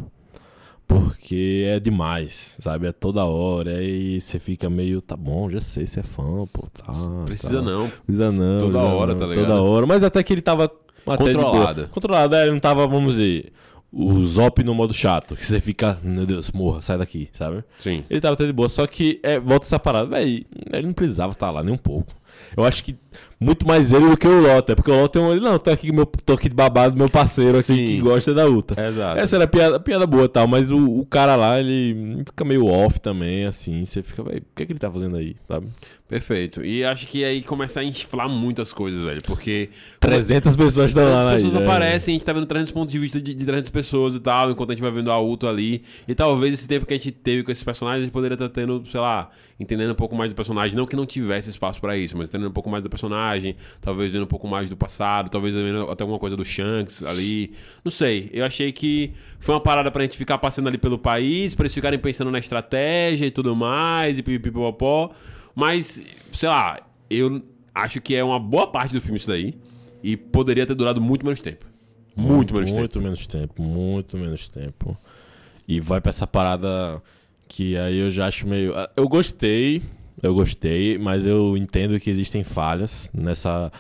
Porque é demais, sabe? É toda hora. E você fica meio, tá bom, já sei, você é fã, pô, tá. Precisa tá. não. Precisa não. Toda hora, não, tá Toda ligado? hora. Mas até que ele tava. Controlado. Controlado, é, ele não tava, vamos dizer, o Zop no modo chato. Que você fica, meu Deus, morra, sai daqui, sabe? Sim. Ele tava até de boa, só que é, volta essa parada, véi, ele não precisava estar lá nem um pouco. Eu acho que muito mais ele do que o Lota, porque o Lota tem um. Não, tô aqui, meu, tô aqui de babado, meu parceiro aqui Sim. que gosta da Uta. Exato. Essa era a piada, piada boa tal, mas o, o cara lá, ele fica meio off também, assim. Você fica, véi, o que, é que ele tá fazendo aí, sabe? Perfeito. E acho que aí começa a inflar muitas coisas, velho. Porque 300 pessoas estão lá as na pessoas ilha, aparecem, a gente tá vendo 300 pontos de vista de, de 300 pessoas e tal, enquanto a gente vai vendo a Uto ali. E talvez esse tempo que a gente teve com esses personagens, a gente poderia estar tendo, sei lá, entendendo um pouco mais do personagem. Não que não tivesse espaço pra isso, mas entendendo um pouco mais do personagem, talvez vendo um pouco mais do passado, talvez vendo até alguma coisa do Shanks ali. Não sei. Eu achei que foi uma parada pra gente ficar passando ali pelo país, pra eles ficarem pensando na estratégia e tudo mais, e pipipipopó. Mas, sei lá, eu acho que é uma boa parte do filme isso daí. E poderia ter durado muito menos tempo. Muito menos muito tempo. menos tempo, muito menos tempo. E vai pra essa parada que aí eu já acho meio. ah, Eu gostei, eu gostei, mas eu entendo que existem falhas nessa,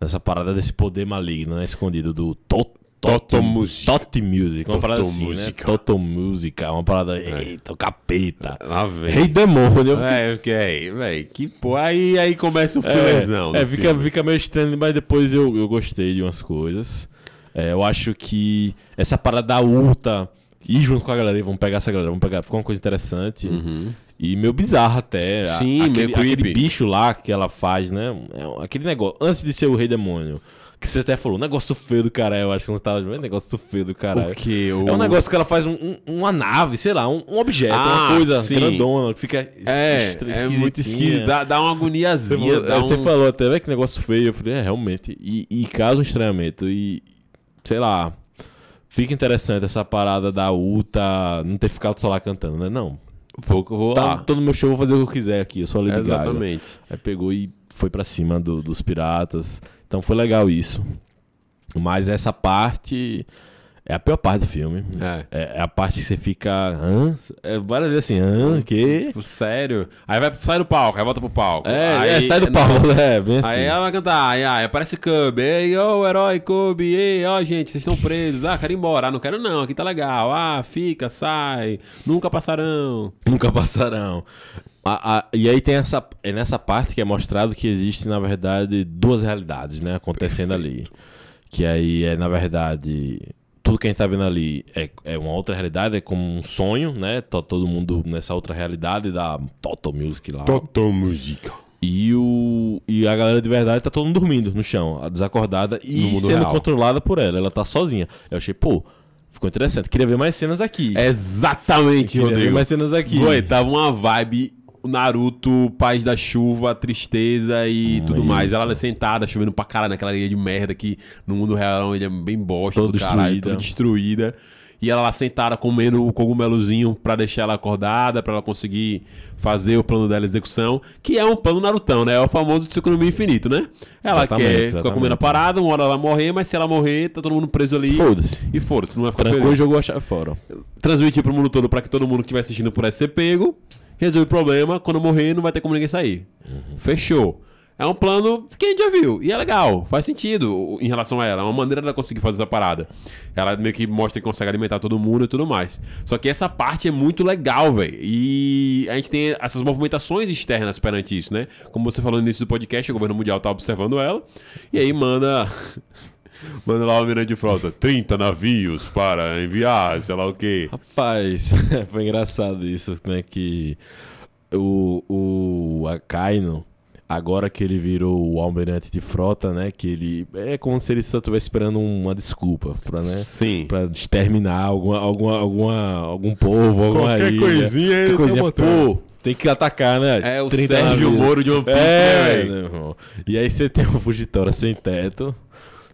nessa parada desse poder maligno, né? Escondido do to Toto Music. Tot Music, uma Toto parada assim, né? Toto Música, uma parada, eita, o capeta. Lá vem. Rei demônio. fiquei- É, ok, véi, que pô. Aí, aí começa o filezão. É, é fica, fica meio estranho, mas depois eu, eu gostei de umas coisas. É, eu acho que essa parada da Ulta, ir junto com a galera, e vamos pegar essa galera, vamos pegar, ficou uma coisa interessante. Uhum. E meio bizarro até. Sim, aquele, meio creepy. aquele bicho lá que ela faz, né? É aquele negócio, antes de ser o Rei Demônio, que você até falou, negócio feio do caralho, eu acho que você tava vendo, negócio feio do caralho. O que? O... É um negócio que ela faz um- um- uma nave, sei lá, um, um objeto, Ah, uma coisa sim. grandona, que fica É, é muito esquisito. Dá, dá uma agoniazinha. Dá Você um... falou até, velho, que negócio feio. Eu falei, é, realmente. E, e causa um estranhamento. E, sei lá, fica interessante essa parada da Uta não ter ficado só lá cantando, né? Não. Vou, vou Tá, lá. no meu show, vou fazer o que eu quiser aqui. Eu sou a Lady Gaga. Exatamente. Aí pegou e foi pra cima do- dos piratas. Então foi legal isso. Mas essa parte é a pior parte do filme. É. É, é a parte que você fica. Hã? É várias vezes assim, hã? Que? Tipo, sério. Aí vai, sai do palco, aí volta pro palco. É, aí, é, sai do não, palco, é, bem assim. Aí ela vai cantar, aí, aí aparece Cub, ei, ô herói Cub, ei, ó gente, vocês estão presos, ah, quero ir embora, ah, não quero não, aqui tá legal, ah, fica, sai, nunca passarão. Nunca passarão. A- a- e aí tem essa. É nessa parte que é mostrado que existe, na verdade, duas realidades, né? Acontecendo ali. Que aí é, na verdade. Tudo que a gente tá vendo ali é, é uma outra realidade, é como um sonho, né? Tá todo mundo nessa outra realidade da Total Music lá. Total Música. E, o, e a galera de verdade tá todo mundo dormindo no chão, desacordada e sendo real. controlada por ela. Ela tá sozinha. Eu achei, pô, ficou interessante. Queria ver mais cenas aqui. Exatamente, Queria ver Rodrigo. mais cenas aqui. Oi, tava uma vibe Naruto, Paz da Chuva, Tristeza e Hum, tudo mais. isso. Ela sentada, chovendo pra caralho naquela areia de merda que no mundo real ele é bem bosta, Toda caralho, destruída. toda destruída. E ela lá sentada comendo o cogumelozinho pra deixar ela acordada, pra ela conseguir fazer o plano dela execução, que é um plano Narutão, né? É o famoso Tsukunumi infinito, né? Ela Exatamente, quer ficar exatamente. comendo a parada, uma hora ela vai morrer, mas se ela morrer, tá todo mundo preso ali. Foda-se. E foda-se, não vai ficar Trancou feliz jogou a chave fora. transmitir pro mundo todo pra que todo mundo que estiver assistindo pudesse ser pego. Resolve o problema, quando morrer não vai ter como ninguém sair. Fechou. É um plano que a gente já viu. E é legal, faz sentido em relação a ela. É uma maneira dela conseguir fazer essa parada. Ela meio que mostra que consegue alimentar todo mundo e tudo mais. Só que essa parte é muito legal, velho. E a gente tem essas movimentações externas perante isso, né? Como você falou no início do podcast, o governo mundial tá observando ela. E aí manda. Manda lá o almirante de frota, 30 navios para enviar, sei lá o quê. Rapaz, [LAUGHS] foi engraçado isso, né? Que o, o Akaino, agora que ele virou o almirante de frota, né? Que ele. É como se ele só estivesse esperando uma desculpa pra, né? Sim. Pra exterminar alguma, alguma, alguma, algum povo, alguma Qualquer ilha. coisinha ele tá coisinha, pô, tem que atacar, né? É o 30 Sérgio navios. Moro de One Piece, É, né, velho? né, irmão? E aí você tem o Fugitória sem teto.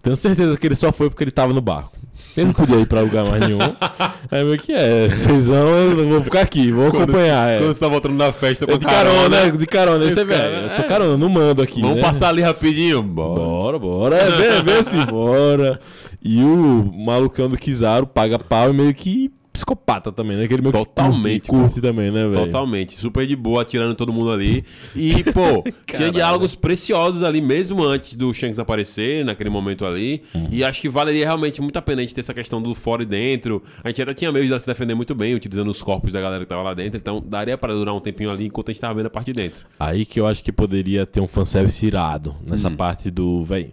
Tenho certeza que ele só foi porque ele tava no barco. Ele não podia ir pra lugar mais nenhum. [LAUGHS] Aí meio que é, vocês vão, eu vou ficar aqui, vou Quando acompanhar. você- é. Quando você tá voltando da festa com a de carona, né? de carona, esse é velho. Eu é. sou carona, não mando aqui. Vamos né? passar ali rapidinho? Bora. Bora, bora. É bem, bem assim, bora. E o malucão do Kizaru paga pau e meio que psicopata também, né? Aquele meio Totalmente, que curte, também, né, velho? Totalmente, super de boa, atirando todo mundo ali. E, pô, [LAUGHS] tinha diálogos preciosos ali, mesmo antes do Shanks aparecer, naquele momento ali. Uhum. E acho que valeria realmente muito a pena a gente ter essa questão do fora e dentro. A gente ainda tinha meio de se defender muito bem, utilizando os corpos da galera que tava lá dentro. Então daria pra durar um tempinho ali enquanto a gente tava vendo a parte de dentro. Aí que eu acho que poderia ter um fanservice irado nessa Hum. parte do, velho.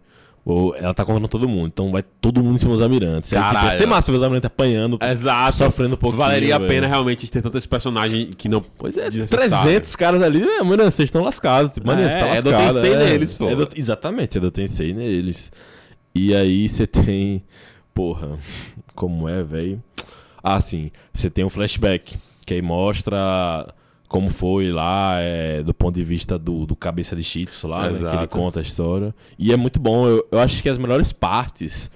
Ela tá contando todo mundo, então vai todo mundo em cima dos almirantes. Aí, tipo, Caralho. ia ser massa ver os almirantes apanhando, Exato. sofrendo um pouquinho. Valeria a velho. pena realmente ter tanto esse personagem que não. Pois é, desnecessário. 300 caras ali, é, mano, vocês estão lascados. Tipo, mano, É, você tá é do lascado. Tensei neles, pô. É exatamente, é do Tensei neles. E aí você tem. Porra, como é, velho? Ah, sim. Você tem um flashback que aí mostra como foi lá, é, do ponto de vista do, do cabeça de Cheetos lá, né, que ele conta a história. E é muito bom. Eu, eu acho que as melhores partes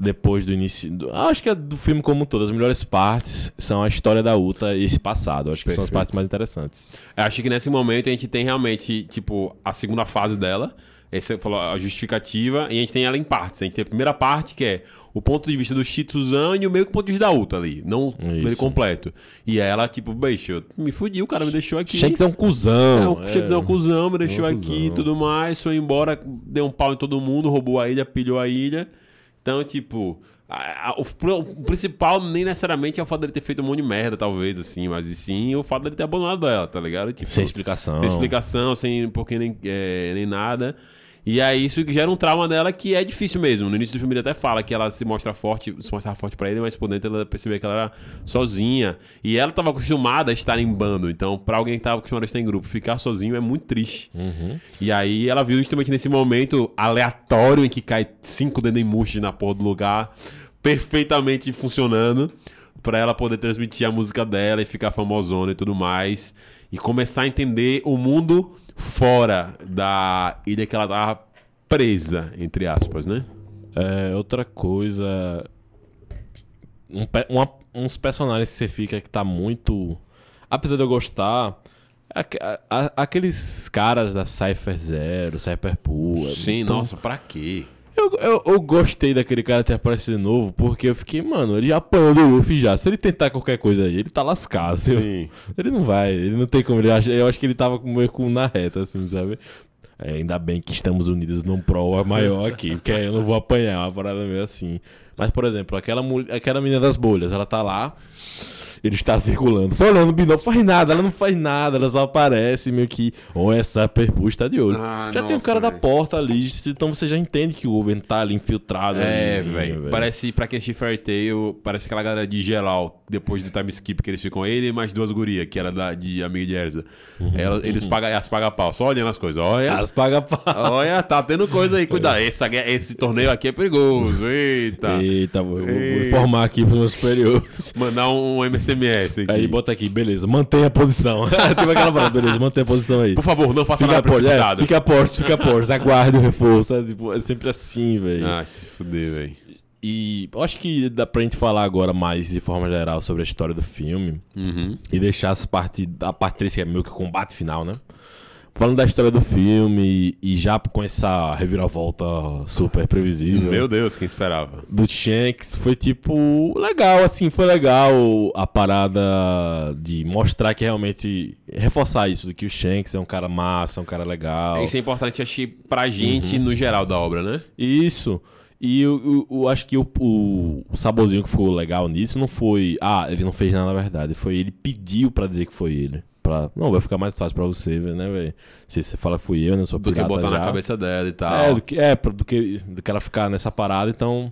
depois do início. do- acho que é do filme como um todo. As melhores partes são a história da Uta e esse passado. Eu acho que são as Perfeito. partes mais interessantes. Eu acho que nesse momento a gente tem realmente, tipo, a segunda fase dela. Essa você falou a justificativa, e a gente tem ela em partes. A gente tem a primeira parte, que é o ponto de vista do Chituzan e o meio que o ponto de vista da Uta ali. Não dele completo. E ela, tipo, bicho, me fudiu, o cara me deixou aqui. Shanks é um cuzão. É, o é um cuzão, me deixou É um aqui e tudo mais. Foi embora, deu um pau em todo mundo, roubou a ilha, pilhou a ilha. Então, tipo, a- a- o, o principal nem necessariamente é o fato dele ter feito um monte de merda, talvez, assim, mas e sim o fato dele ter abandonado ela, tá ligado? Tipo, Sem explicação. sem explicação, sem porquê nem, é, nem nada. E aí isso gera um trauma dela que é difícil mesmo. No início do filme ele até fala que ela se mostra forte, se mostrava forte pra ele, mas por dentro ela percebeu que ela era sozinha. E ela tava acostumada a estar em bando. Então, pra alguém que tava acostumado a estar em grupo, ficar sozinho é muito triste. E aí ela viu justamente nesse momento aleatório em que cai cinco dendemushis na porra do lugar, perfeitamente funcionando, pra ela poder transmitir a música dela e ficar famosona e tudo mais. E começar a entender o mundo fora da ilha que ela tava presa, entre aspas, né? É, outra coisa. um uma- uns personagens que você fica que tá muito. Apesar de eu gostar. a- a- aqueles caras da Cypher Zero, Cypher Pool. é Sim, muito- nossa, pra quê? Eu, eu, eu gostei daquele cara ter aparecido de novo, porque eu fiquei, mano, ele já apanhou do Luffy já. Se ele tentar qualquer coisa aí, ele tá lascado. Sim. [LAUGHS] Ele não vai, ele não tem como. Ele acha, eu acho que ele tava com- meio com na reta, assim, sabe? É, ainda bem que estamos unidos num prova maior aqui, porque aí eu não vou apanhar, uma parada meio assim. Mas, por exemplo, aquela, mulher, aquela menina das bolhas, ela tá lá, ele está circulando, só olhando o binóculo, faz nada, ela não faz nada, ela só aparece meio que, ou essa perpus tá de olho. Ah, já tem o nossa, cara da velho. porta ali, então você já entende que o Owen tá ali infiltrado. É, velho. Parece, pra quem assistiu Fairy Tail, parece aquela galera de geral, depois do time skip que eles ficam, ele e mais duas gurias, que era da, de amiga de Erza. Ela- eles pagam, as pagam pau, só olhando as coisas. Olha, As paga pau. olha, tá tendo coisa aí, cuidado. Esse, esse torneio aqui é perigoso, eita. Eita, vou, vou- informar aqui pros meus superiores. Mandar um MSMS aqui. Aí bota aqui, beleza, mantenha a posição. [LAUGHS] tipo aquela parada, beleza, mantenha a posição aí. Por favor, não faça Fica nada Porsche, é, precipitado. fica a Porsche, fica a Porsche, [LAUGHS] aguarde o reforço. É, tipo, é sempre assim, velho. Ah, se fuder, velho. E eu acho que dá pra gente falar agora mais de forma geral sobre a história do filme Uhum. e deixar essa parte, a parte 3, que é meio que o combate final, né? Falando da história do filme e já com essa reviravolta super previsível. Meu Deus, quem esperava? do Shanks foi tipo legal, assim, foi legal a parada de mostrar que realmente reforçar isso, de que o Shanks é um cara massa, um cara legal. Isso é importante, acho que pra gente no geral da obra, né? Isso. E eu, eu- eu acho que o, o, o saborzinho que ficou legal nisso não foi, ah, ele não fez nada na verdade, foi ele pediu pra dizer que foi ele. Pra, não, vai ficar mais fácil pra você, né, velho? Se você fala que fui eu, né, sou Do que botar já. na cabeça dela e tal. É, do que, é do, que, do que ela ficar nessa parada, então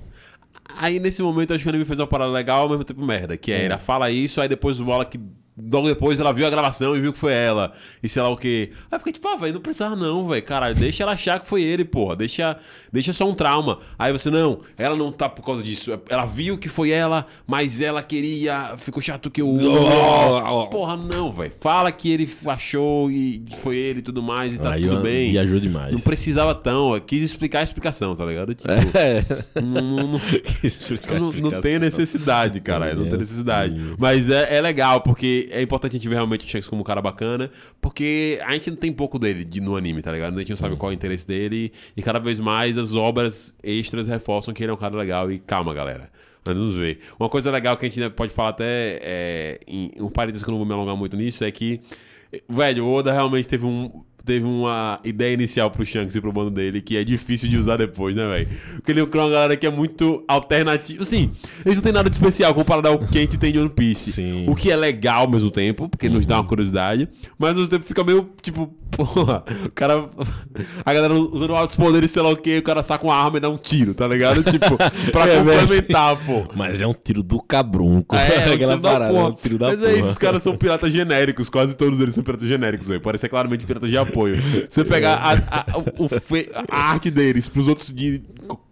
Aí nesse momento acho que o anime fez uma parada legal ao mesmo tempo merda. Que é, ela fala isso, aí depois vola que. Logo depois ela viu a gravação e viu que foi ela. E sei lá o quê. Aí fica tipo, ah, velho, não precisava não, velho. Caralho, deixa ela achar que foi ele, porra. Deixa, deixa só um trauma. Aí você, não, ela não tá por causa disso. Ela viu que foi ela, mas ela queria. Ficou chato que eu. Porra, não, velho. Fala que ele achou e que foi ele e tudo mais e tá aí tudo bem. viajou demais. Não precisava tão. eu Quis explicar a explicação, tá ligado? Tipo, É. não, não- não- [LAUGHS] Explicar, não, não tem necessidade, caralho. Não tem necessidade. Mas é, é legal, porque é importante a gente ver realmente o Shanks como um cara bacana, porque a gente não tem pouco dele de- no anime, tá ligado? A gente não sabe qual é o interesse dele, e cada vez mais as obras extras reforçam que ele é um cara legal. E calma, galera. Vamos ver. Uma coisa legal que a gente pode falar até, é, em um parênteses que eu não vou me alongar muito nisso, é que, velho, o Oda realmente teve um. Teve uma ideia inicial pro Shanks e pro bando dele que é difícil de usar depois, né, velho? Porque ele criou uma galera que é muito alternativa. Assim, eles não tem nada de especial comparado ao que a gente tem de One Piece. Sim. O que é legal ao mesmo tempo, porque nos dá uma curiosidade, mas ao mesmo tempo fica meio tipo, [LAUGHS] porra, o cara. A galera usando altos poderes, sei lá o que, o cara saca uma arma e dá um tiro, tá ligado? Tipo, [LAUGHS] pra É, complementar, pô. Mas é um tiro do cabrunco. É, [LAUGHS] é um aquela tiro da parada, é um tiro da Mas porra. é isso, os caras são piratas genéricos, quase todos eles são piratas genéricos, velho. Parece claramente piratas de apoio. Você [LAUGHS] pegar a, a- o a arte deles pros outros de,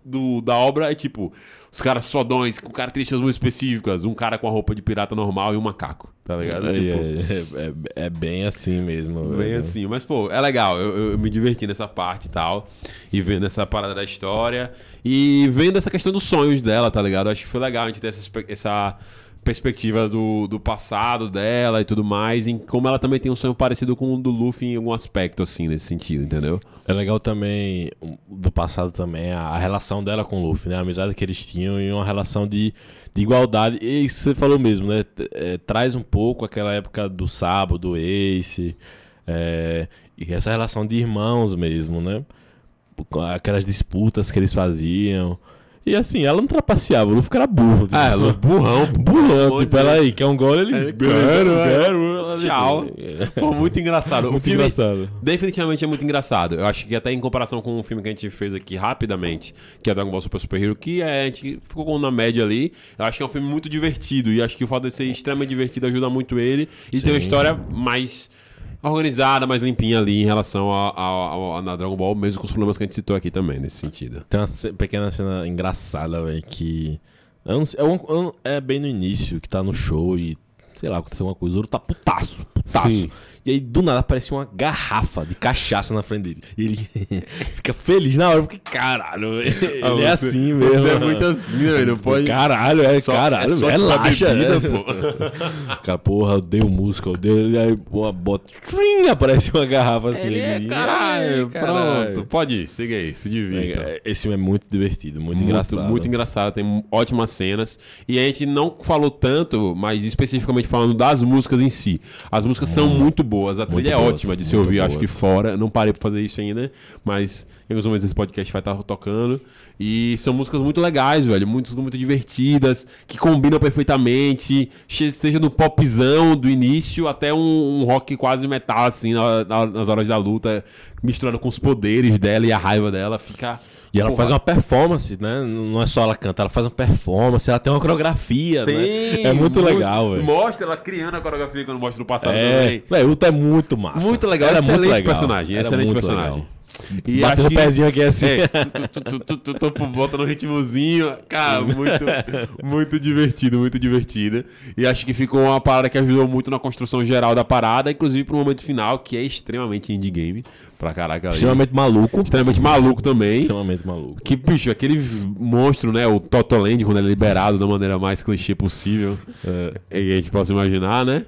do- da obra é tipo, os caras sodões, com características muito específicas, um cara com a roupa de pirata normal e um macaco, tá ligado? É, tipo, é, é- é bem assim mesmo. Bem velho. assim, mas pô, é legal. Eu, eu- me diverti nessa parte e tal. E vendo essa parada da história. E vendo essa questão dos sonhos dela, tá ligado? Acho que foi legal a gente ter essa, essa perspectiva do, do passado dela e tudo mais. Em como ela também tem um sonho parecido com o do Luffy em algum aspecto, assim, nesse sentido, entendeu? É legal também, do passado também, a, relação dela com o Luffy, né? A amizade que eles tinham e uma relação de, de igualdade. E isso você falou mesmo, né? É, traz um pouco aquela época do Sabo, do Ace, é, e essa relação de irmãos mesmo, né? Aquelas disputas que eles faziam. E assim, ela não trapaceava, o Luffy era burro. Tipo, Ah, Luffy, burrão. burrão, Pô, tipo, ela aí, quer um gole, ele. É, quero, é. quero, ela- Tchau. Pô, muito engraçado. o Muito filme engraçado. definitivamente é muito engraçado. Eu acho que até em comparação com o filme que a gente fez aqui rapidamente, que é Dragon Ball Super Super Hero, que é, a gente ficou com na média ali. Eu acho que é um filme muito divertido. E acho que o fato de ser extremamente divertido ajuda muito ele. E tem uma Sim. história mais organizada, mais limpinha ali em relação a, a- na Dragon Ball, mesmo com os problemas que a gente citou aqui também, nesse sentido. Tem uma pequena cena engraçada, velho, que. Eu não sei, é, eu não- é bem no início, que tá no show e. Sei lá, aconteceu uma coisa. O Zoro tá putaço, putaço. Sim. E aí, do nada, aparece uma garrafa de cachaça na frente dele. E ele [LAUGHS] fica feliz na hora, porque caralho, [LAUGHS] ele Ah, é você- assim mesmo. Você é muito assim, né? Não pode. Caralho, é Só- caralho, é só é tipo a laxa, bebida, é. pô. [LAUGHS] Cara, porra, eu odeio música, eu odeio. E aí, uma bota. Trim, aparece uma garrafa assim. Ele é, caralho, caralho. pronto. Pode ir, siga aí, se divirta. É, Esse filme é muito divertido, muito, engraçado. Muito engraçado, tem ótimas cenas. E a gente não falou tanto, mas especificamente falando das músicas em si. As músicas são muito boas, a trilha é boas, ótima de se muito ouvir, acho boas. que fora. Não parei pra fazer isso ainda, mas em alguns momentos esse podcast vai estar tocando. E são músicas muito legais, velho. Músicas muito divertidas, que combinam perfeitamente. Seja no popzão do início até um, um rock quase metal, assim, na- na- nas horas da luta, misturado com os poderes dela e a raiva dela. Fica. E ela Porra, faz uma performance, né? Não é só ela canta, ela faz uma performance, ela tem uma coreografia, né? É muito, legal, velho. Mostra ela criando a coreografia quando mostra no passado É, também. velho, o Luta é muito massa. Muito legal, Era excelente muito legal. personagem, Era excelente personagem. legal. E Bateu acho o pezinho aqui assim. É, tu, tu, tu, tu, bota no ritmozinho. Cara, muito, [LAUGHS] muito divertido, muito divertido. E acho que ficou uma parada que ajudou muito na construção geral da parada, inclusive pro momento final, que é extremamente indie game. Pra caraca. Extremamente maluco. extremamente maluco também. Extremamente maluco. Que, bicho, aquele monstro, né? O Totoland, quando ele é liberado da maneira mais clichê possível. É, e a gente possa imaginar, né?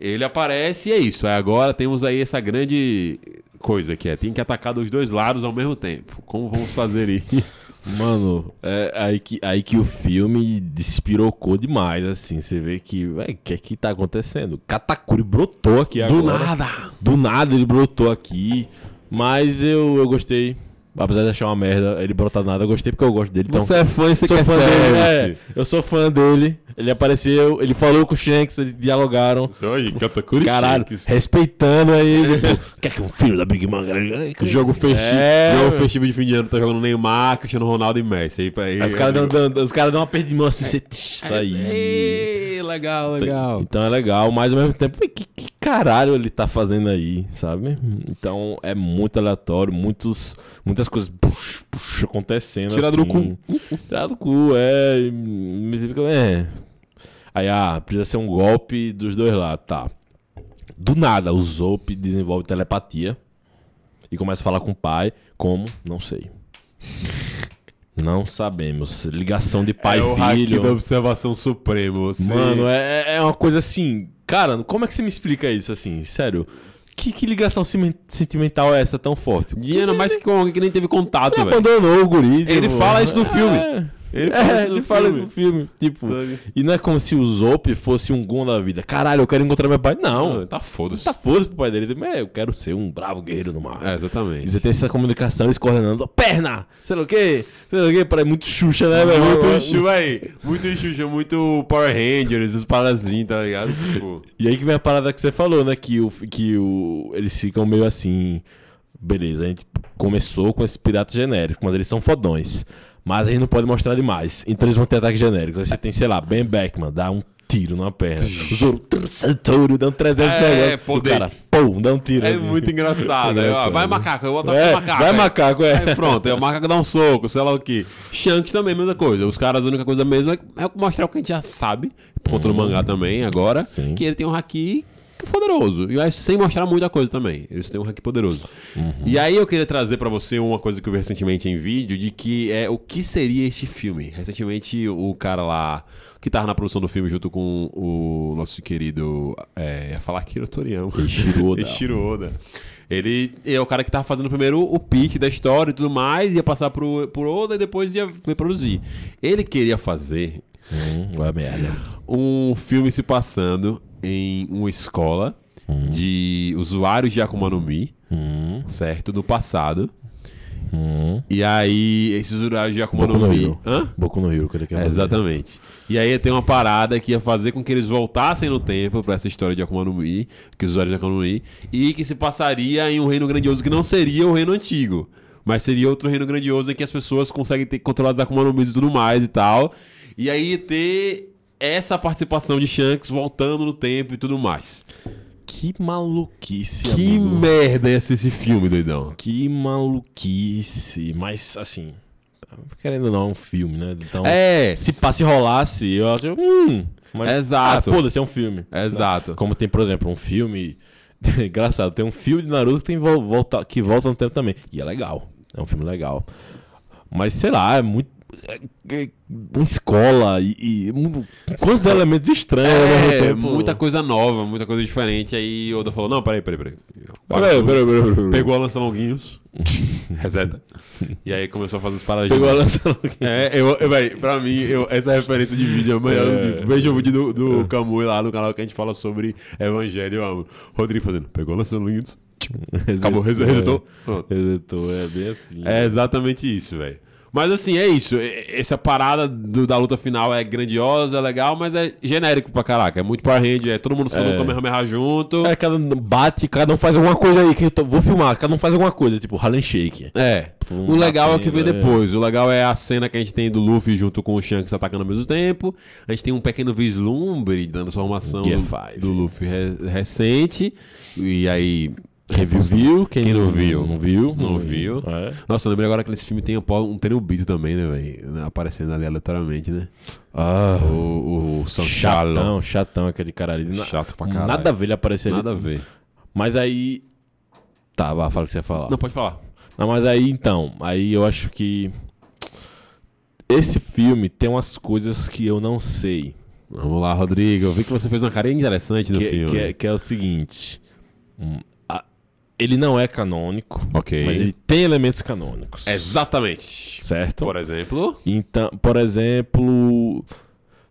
Ele aparece e é isso. Aí agora temos aí essa grande coisa que é: tem que atacar dos dois lados ao mesmo tempo. Como vamos fazer isso? [LAUGHS] Mano, é aí que, aí que o filme despirocou demais, assim. Você vê que, o que é que tá acontecendo? Katakuri brotou aqui Do agora. nada! Do nada ele brotou aqui. Mas eu, eu gostei. Apesar de achar uma merda ele brotar nada, eu gostei porque eu gosto dele. Então, Você é fã e você sou quer fã dele. É, eu sou fã dele. Ele apareceu, ele falou com o Shanks, eles dialogaram. Isso aí, Katakuri Caralho, Shakes. respeitando aí. Tipo, quer que um filho da Big Man. [LAUGHS] Jogo festivo, É, jogo festivo de fim de ano, tá jogando Neymar, Cristiano Ronaldo e Messi. Aí, aí, Os caras dão, caras dão uma perda de mão assim, você. Isso aí. Ei, legal, legal. Então é legal, mas ao mesmo tempo, que, que caralho ele tá fazendo aí, sabe? Então é muito aleatório, muitos, muitas coisas puxa, puxa, acontecendo. Tirado do assim. Tirado do cu, é. É. Aí, ah, precisa ser um golpe dos dois lados, tá. Do nada, o Zop desenvolve telepatia e começa a falar com o pai. Como? Não sei. Não sabemos. Ligação de pai é o e hack filho. da observação supremo. Você... Mano, é, é uma coisa assim. Cara, como é que você me explica isso assim? Sério? Que, que ligação sentimental é essa tão forte? Guiana mais que com alguém que nem teve contato, Ele velho. abandonou o guri. Ele tipo, fala isso no filme. É, Ele é, fala isso no ele fala filme. isso no filme. Tipo, Sabe? e não é como se o Zop fosse um gon da vida. Caralho, eu quero encontrar meu pai. Não. Ah, tá foda-se. Tá foda pro pai dele. Ele, "É, eu quero ser um bravo guerreiro do mar. É, exatamente. E você tem essa comunicação, eles coordenando, perna, sei lá o quê, sei lá o quê, para muito Xuxa, né, velho? Muito Xuxa, aí. Muito Xuxa, muito Power Rangers, os parazinhos, tá ligado? Tipo. E aí que vem a parada que você falou, né? Que, o, que o, eles ficam meio assim. Beleza, a gente começou com esses piratas genéricos, mas eles são fodões. Mas a gente não pode mostrar demais. Então eles vão ter ataques genéricos. Aí você tem, sei lá, Ben Beckman, dá um tiro na perna. O Zoro, Santoro, dá um 300 É, negócios. poder. O cara, pum, dá um tiro. É assim. muito engraçado. Aí, [LAUGHS] ó, vai macaco, eu atacar É, macaco. vai aí. macaco, é. Aí pronto, aí o macaco dá um soco, sei lá o que. Shanks também, mesma coisa. Os caras, a única coisa mesmo é, é mostrar o que a gente já sabe, por conta do mangá também, agora, Sim. que ele tem um haki poderoso. E aí, sem mostrar muita coisa também. Eles têm um haki poderoso. E aí eu queria trazer pra você uma coisa que eu vi recentemente em vídeo, de que é o que seria este filme. Recentemente, o cara lá que tava na produção do filme junto com o nosso querido. É, ia falar Kiro Toriyama. Eiichiro Oda. Eiichiro Oda. Ele é o cara que tava fazendo primeiro o pitch da história e tudo mais, ia passar pro, pro Oda e depois ia reproduzir. Ele queria fazer Hum, merda. um filme se passando em uma escola de usuários de Akuma no Mi, Hum, certo? Do passado. Hum. E aí, esses usuários de Akuma Boku no no Mi. Hero. Hã? Boku no Hero, que ele quer É, exatamente. E aí tem uma parada que ia fazer com que eles voltassem no tempo pra essa história de Akuma no Mi, que os usuários de Akuma no Mi, e que se passaria em um reino grandioso que não seria o reino antigo, mas seria outro reino grandioso em que as pessoas conseguem ter controlar as Akuma no Mi e tudo mais e tal. E aí ter essa participação de Shanks voltando no tempo e tudo mais. Que maluquice, Que amigo. merda ia ser esse filme, doidão. Que maluquice. Mas, assim, querendo ou não, é um filme, né? Então, É, se passe rolasse, eu acho. Hum, mas, Exato. Ah, Foda-se, é um filme. exato. Como tem, por exemplo, um filme. [LAUGHS] Engraçado, tem um filme de Naruto que, tem vol- volta, que volta no tempo também. E é legal. É um filme legal. Mas sei lá, é muito. É, é escola e. e quantos elementos estranhos É, muita coisa nova, muita coisa diferente. Aí Oda falou: Não, peraí, peraí, peraí. Peraí, peraí, peraí, peraí. Pegou a lança longuinhos, [LAUGHS] reseta. E aí começou a fazer as paradas Pegou a lança. É, eu, eu, véi, pra mim, eu- essa referência de vídeo é melhor do É. que. Veja o vídeo do, do Camu lá no canal que a gente fala sobre Evangelho. Eu amo. Rodrigo fazendo, pegou a lança longuinhos, acabou, res- resetou. Pronto. Resetou, é bem assim. É exatamente isso, velho. Mas assim, é isso. Essa parada do- da luta final é grandiosa, é legal, mas é genérico pra caraca. É muito Power Ranger, é todo mundo falando É. Kamehameha junto. É, cada um bate, cada um faz alguma coisa aí que eu tô- vou filmar, cada um faz alguma coisa, tipo Harlem Shake. É. Um O legal é o que vem é. depois. O legal é a cena que a gente tem do Luffy junto com o Shanks atacando ao mesmo tempo. A gente tem um pequeno vislumbre da transformação é do, do Luffy re- recente. E aí. Quem viu, viu. Quem, Quem não viu, não viu. não viu. É. Nossa, eu lembrei agora que nesse filme tem um, um Tenryubito também, né, velho? Aparecendo ali aleatoriamente, né? Ah, O, o São Shalom. chatão, chatão aquele cara ali. Chato pra caralho. Nada a ver ele aparecer Nada a ali. ver. Mas aí. Tá, vai, fala o que você ia falar. Não, pode falar. Não, mas aí então, aí eu acho que. Esse filme tem umas coisas que eu não sei. Vamos lá, Rodrigo. Eu vi que você fez uma carinha interessante do Que, filme. que é, que é o seguinte. hum, a- ele não é canônico, Ok. mas ele tem elementos canônicos. Exatamente. Certo? Por exemplo. Então, por exemplo,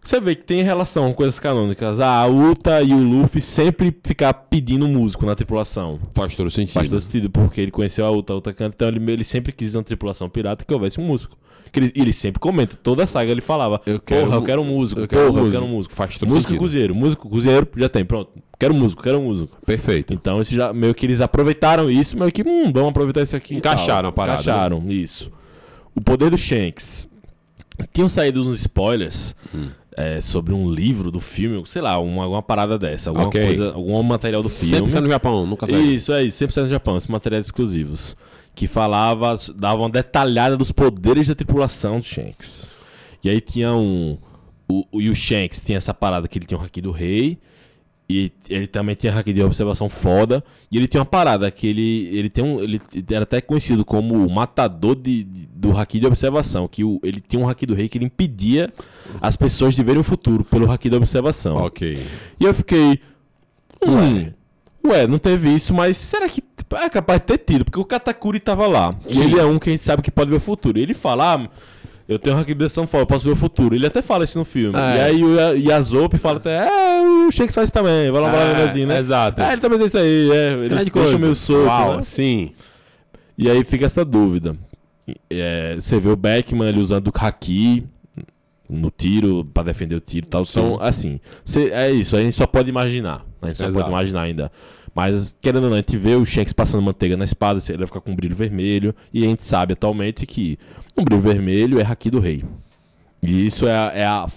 você vê que tem relação com coisas canônicas. A Uta e o Luffy sempre ficar pedindo músico na tripulação. Faz todo sentido. Faz todo sentido, porque ele conheceu a Uta, a Uta canta, então ele, ele sempre quis uma tripulação pirata que houvesse um músico. Que ele, ele sempre comenta, toda a saga ele falava, Eu quero porra, eu quero um músico, eu quero porra, eu músico." quero um músico. Faz todo músico sentido. cozinheiro, músico, cozinheiro, já tem, pronto. Quero músico, quero músico. Perfeito. Então, isso já, meio que eles aproveitaram isso, meio que, hum, vamos aproveitar isso aqui. e Encaixaram a parada, né? Encaixaram, isso. O poder do Shanks. Tinham saído uns spoilers Hum. é, sobre um livro do filme, sei lá, uma, alguma parada dessa, alguma Ok. coisa, algum material do filme. Sempre sai no Japão, nunca sai. Isso, é isso, 100% no Japão, esses materiais exclusivos. Que falava, dava uma detalhada dos poderes da tripulação do Shanks. E aí tinha um. O, o, e o Shanks tinha essa parada que ele tinha o haki do rei. E ele também tinha haki de observação foda. E ele tinha uma parada que ele, ele tem um. Ele era até conhecido como o matador de, de- do haki de observação. Que o, ele tinha um haki do rei que ele impedia as pessoas de verem o futuro pelo haki da observação. Ok. E eu fiquei. Hum, ué, não teve isso, mas será que é capaz de ter tido? Porque o Katakuri tava lá. Sim. ele é um que a gente sabe que pode ver o futuro. E ele fala, ah, eu tenho uma recriminação foda, eu posso ver o futuro. Ele até fala isso no filme. É. E aí o Ya- Yazop fala até, é, o Shanks faz isso também. Vai lá, vai lá, É, né? exato. Ah, ele também tem isso aí, é. Eles deixam coisa. meio solto, Uau, né? sim. E aí fica essa dúvida. É, você vê o Beckman ele usando o Haki no tiro, pra defender o tiro e tal. Então, Sim. assim, cê- é isso, a gente só pode imaginar. A gente só Exato. pode imaginar ainda. Mas, querendo ou não, a gente vê o Shanks passando manteiga na espada, ele vai ficar com um brilho vermelho. E a gente sabe atualmente que um brilho vermelho é Haki do Rei. E isso é, a, é a-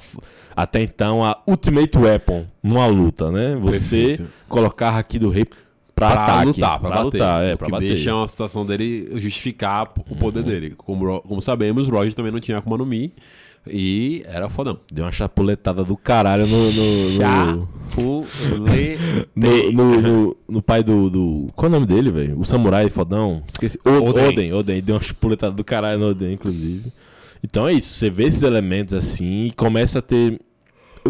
até então a Ultimate Weapon numa luta, né? Você Perfeito. colocar Haki do Rei pra, Pra ataque. lutar, pra, bater. lutar, é, o pra que bater. Uhum. deixa uma situação dele justificar o poder dele. Como, como sabemos, Roger também não tinha Akuma no Mi e era fodão. Deu uma chapuletada do caralho no. no, no... [LAUGHS] No, no, no- no pai do, do. Qual é o nome dele, velho? O samurai fodão? Esqueci. O, Oden. Oden. Oden. Deu uma chupuletada do caralho no Oden, inclusive. Então é isso. Você vê esses elementos assim e começa a ter.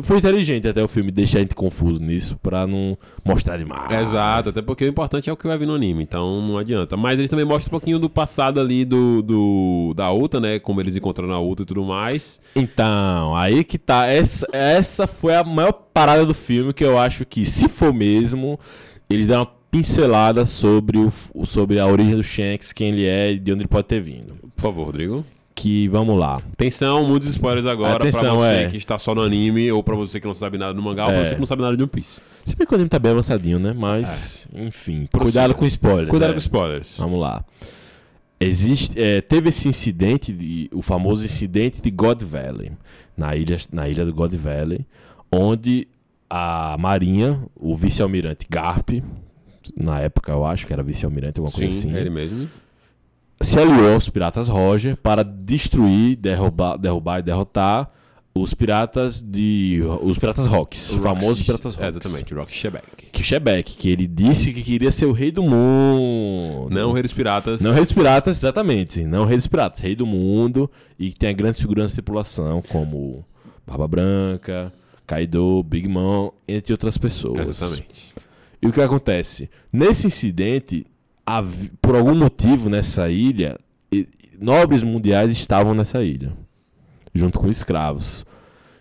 Foi inteligente até o filme deixar a gente confuso nisso pra não mostrar demais. Exato, até porque o importante é o que vai vir no anime, então não adianta. Mas eles também mostram um pouquinho do passado ali do, do da Uta, né? Como eles encontraram a Uta e tudo mais. Então, aí que tá. Essa, essa foi a maior parada do filme que eu acho que, se for mesmo, eles deram uma pincelada sobre, o, sobre a origem do Shanks, quem ele é e de onde ele pode ter vindo. Por favor, Rodrigo. Que vamos lá. Atenção, muitos spoilers agora Atenção, pra você é. que está só no anime, ou pra você que não sabe nada do mangá, ou pra É. você que não sabe nada de One Piece. Se bem que o anime tá bem avançadinho, né? Mas, enfim, Prossiga. cuidado com spoilers. Cuidado é. com spoilers. Vamos lá. Existe, é, teve esse incidente, de, o famoso incidente de God Valley, na ilha, na ilha do God Valley, onde a Marinha, o vice-almirante Garp, na época eu acho que era vice-almirante, alguma coisa Sim, assim, é ele mesmo. Se aliou aos piratas Roger para destruir, derrubar, derrubar e derrotar os piratas de. Os piratas Rocks. Os famosos piratas Rocks. É, exatamente, o Rock Shebeck. Que Shebeck, que ele disse que queria ser o rei do mundo. Não o Rei dos Piratas. Não rei dos piratas, exatamente. Não rei dos piratas, rei do mundo. E que tem grandes figuras da tripulação, como Barba Branca, Kaido, Big Mom, entre outras pessoas. Exatamente. E o que acontece? Nesse incidente, por algum motivo nessa ilha, nobres mundiais estavam nessa ilha, junto com escravos.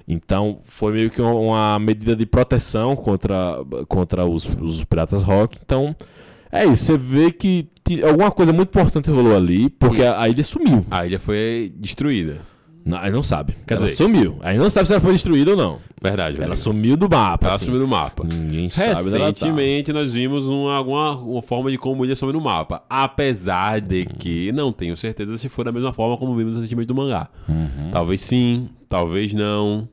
Então foi meio que uma- medida de proteção contra, contra os, os piratas rock. Então é isso, você vê que alguma coisa muito importante rolou ali, porque a, a ilha sumiu. A ilha foi destruída. Não, aí não sabe. Quer ela dizer- sumiu. Aí não sabe se ela foi destruída ou não. Verdade, Ela sumiu do mapa. Ela assim. sumiu do mapa. Ninguém sabe tá. Recentemente nós vimos uma, alguma uma forma de como ilha some no mapa. Apesar de que não tenho certeza se foi da mesma forma como vimos recentemente do mangá. Uhum. Talvez sim, talvez não.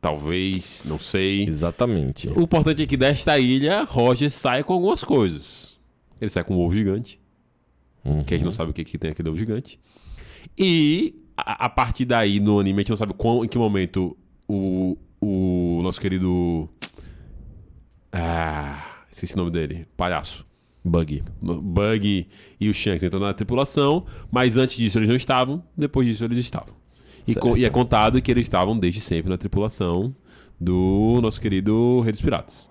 Talvez, não sei. Exatamente. O importante é que desta ilha, Roger sai com algumas coisas. Ele sai com um ovo gigante, Uhum. que a gente não sabe o que, que tem aquele ovo gigante. E a, a partir daí, no anime, a gente não sabe qual, em que momento o, o nosso querido. Ah, esqueci o nome dele. Palhaço. Bug. Bug e o Shanks entram na tripulação, mas antes disso eles não estavam, depois disso eles estavam. E, co- e é contado que eles estavam desde sempre na tripulação do nosso querido Rei dos Piratas.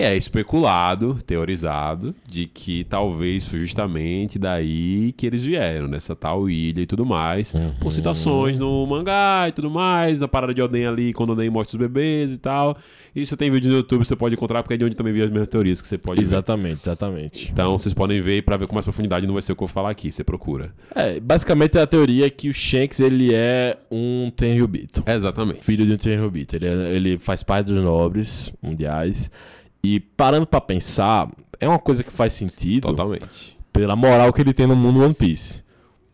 E é especulado, teorizado, de que talvez foi justamente daí que eles vieram, nessa tal ilha e tudo mais. Por citações no mangá e tudo mais, a parada de Oden ali, quando Oden mostra os bebês e tal. Isso tem vídeo no YouTube, você pode encontrar, porque é de onde também vi as mesmas teorias que você pode ver. Exatamente, exatamente. Então vocês podem ver pra ver com mais profundidade não vai ser o que eu vou falar aqui, você procura. É, basicamente a teoria é que o Shanks ele é um Tenryubito. Exatamente. Filho de um Tenryubito. Ele, é- ele faz parte dos nobres mundiais. E parando pra pensar, é uma coisa que faz sentido Totalmente. pela moral que ele tem no mundo One Piece.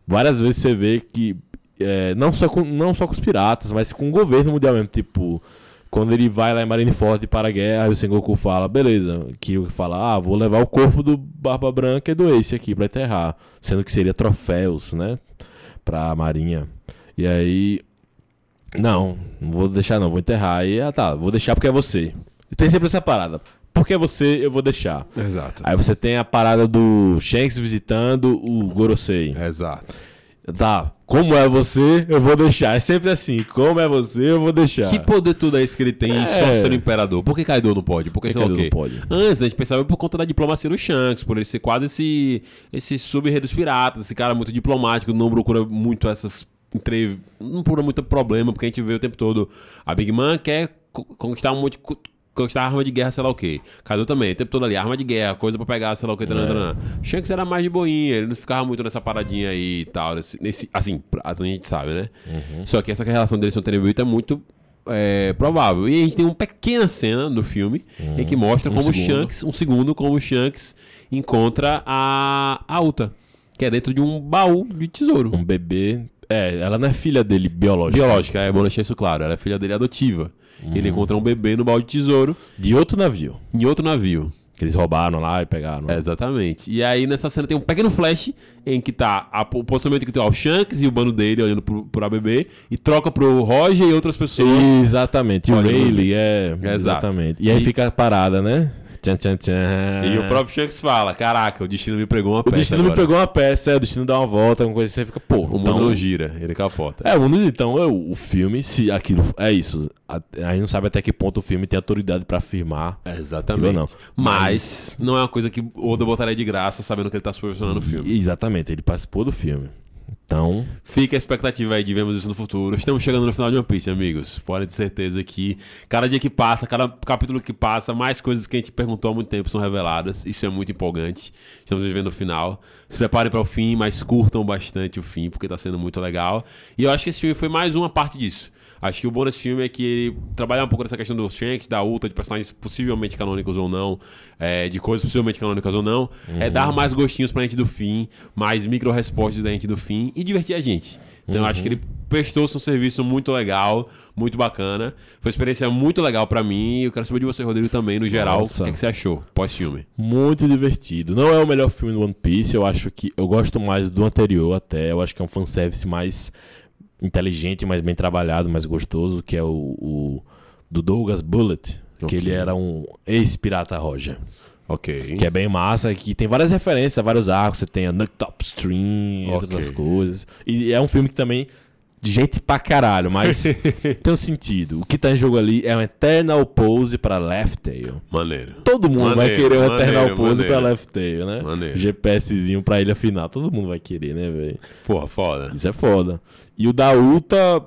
Várias vezes você vê que, é, não, só com, não só com os piratas, mas com o governo mundial mesmo. Tipo, quando ele vai lá em Marineford para a guerra, e o Sengoku fala, beleza, que fala, ah, vou levar o corpo do Barba Branca e do Ace aqui pra enterrar. Sendo que seria troféus, né? Pra marinha. E aí, não, não vou deixar não, vou enterrar. E, ah tá, vou deixar porque é você. E tem sempre essa parada. Porque é você, eu vou deixar. Exato. Aí você tem a parada do Shanks visitando o Gorosei. Exato. Tá, como é você, eu vou deixar. É sempre assim, como é você, eu vou deixar. Que poder tudo é esse que ele tem É. só ser o imperador? Por que Kaido não pode? Por que, que Kaido quê? não pode? Antes a gente pensava por conta da diplomacia do Shanks, por ele ser quase esse, esse sub-rei dos piratas, esse cara muito diplomático, não procura muito essas. Entre... Não procura muito problema, porque a gente vê o tempo todo. A Big Man quer co- conquistar um monte de. Co- Conquistar arma de guerra, sei lá o quê. Kaido também, o tempo todo ali, arma de guerra, coisa pra pegar, sei lá o quê. taran, taran. Shanks era mais de boinha, ele não ficava muito nessa paradinha aí e tal. Nesse, nesse- assim, a gente sabe, né? Só que essa relação dele com o Tenryubito é muito é, provável. E a gente tem uma pequena cena no filme em que mostra Um como segundo. Shanks, um segundo, como o Shanks encontra a, a Uta, que é dentro de um baú de tesouro. Um bebê. É, ela não é filha dele biológica. Biológica, é bom deixar isso claro. Ela é filha dele adotiva. Uhum. Ele encontra um bebê no baú de tesouro De outro navio. em outro navio. Que eles roubaram lá e pegaram. É, exatamente. E aí nessa cena tem um pequeno flash em que tá a, o posicionamento que tem ó, o Shanks e o bando dele olhando pro, pro ABB e troca pro Roger e outras pessoas. Exatamente. E o Rayleigh é. Exato. Exatamente. E aí E- fica parada, né? Tchan, tchan, tchan. E o próprio Shanks fala: Caraca, o destino me pregou uma O peça. destino me agora. pegou uma peça, é, o destino dá uma volta, alguma coisa assim, você fica, pô. O mundo então- não gira, ele capota. É, o mundo, então, é o, o filme, se aquilo é isso. A, a gente não sabe até que ponto o filme tem autoridade pra afirmar. Exatamente. Aquilo não. Mas, não é uma coisa que o Oda botaria de graça sabendo que ele tá supervisionando o filme. Exatamente, ele participou do filme. Então, Fica a expectativa aí de vermos isso no futuro. Estamos chegando no final de One Piece, amigos. Podem ter certeza que cada dia que passa, cada capítulo que passa, mais coisas que a gente perguntou há muito tempo são reveladas. Isso é muito empolgante. Estamos vivendo o final. Se preparem para o fim, mas curtam bastante o fim, porque está sendo muito legal. E eu acho que esse filme foi mais uma parte disso. Acho que o bom desse filme é que ele trabalha um pouco nessa questão do Shanks, da Ulta, de personagens possivelmente canônicos ou não, é, de coisas possivelmente canônicas ou não. É dar mais gostinhos pra gente do fim, mais micro-respostas da gente do fim e divertir a gente. Então eu acho que ele prestou seu serviço muito legal, muito bacana. Foi uma experiência muito legal pra mim. E eu quero saber de você, Rodrigo, também, no geral. Nossa. O que, é que você achou pós-filme? muito divertido. Não é o melhor filme do One Piece, eu acho que eu gosto mais do anterior até. Eu acho que é um fanservice mais inteligente, mais bem trabalhado, mais gostoso, que é o, o do Douglas Bullet, que Ok. ele era um ex-pirata Roger. Ok. Que é bem massa, que tem várias referências vários arcos. Você tem a Top Stream, entre Ok. outras coisas. E é um filme que também. De gente pra caralho, mas [LAUGHS] tem um sentido. O que tá em jogo ali é um Eternal Pose pra Left Tail. Maneiro. Todo mundo vai Maneiro, querer um maneiro, Eternal Pose maneiro. pra Left Tail, né? Maneiro. GPSzinho pra ilha final. Todo mundo vai querer, né, velho? Porra, foda. Isso é foda. E o da Ulta,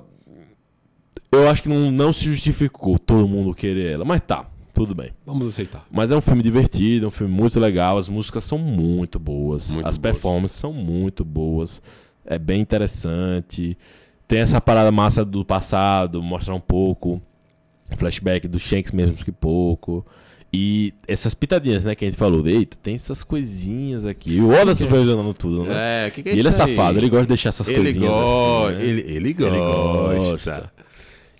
eu acho que não, não se justificou todo mundo querer ela. Mas tá, tudo bem. Vamos aceitar. Mas é um filme divertido, é um filme muito legal. As músicas são muito boas. Muito as boas. performances são muito boas. É bem interessante. Tem essa parada massa do passado, mostrar um pouco. Flashback do Shanks mesmo que pouco. E essas pitadinhas, né, que a gente falou. Eita, tem essas coisinhas aqui. O Oda supervisionando tudo, né? É, o que, que é E ele é isso aí? safado, ele gosta de deixar essas Ele coisinhas gosta, assim. né? ele, ele Ele gosta. gosta.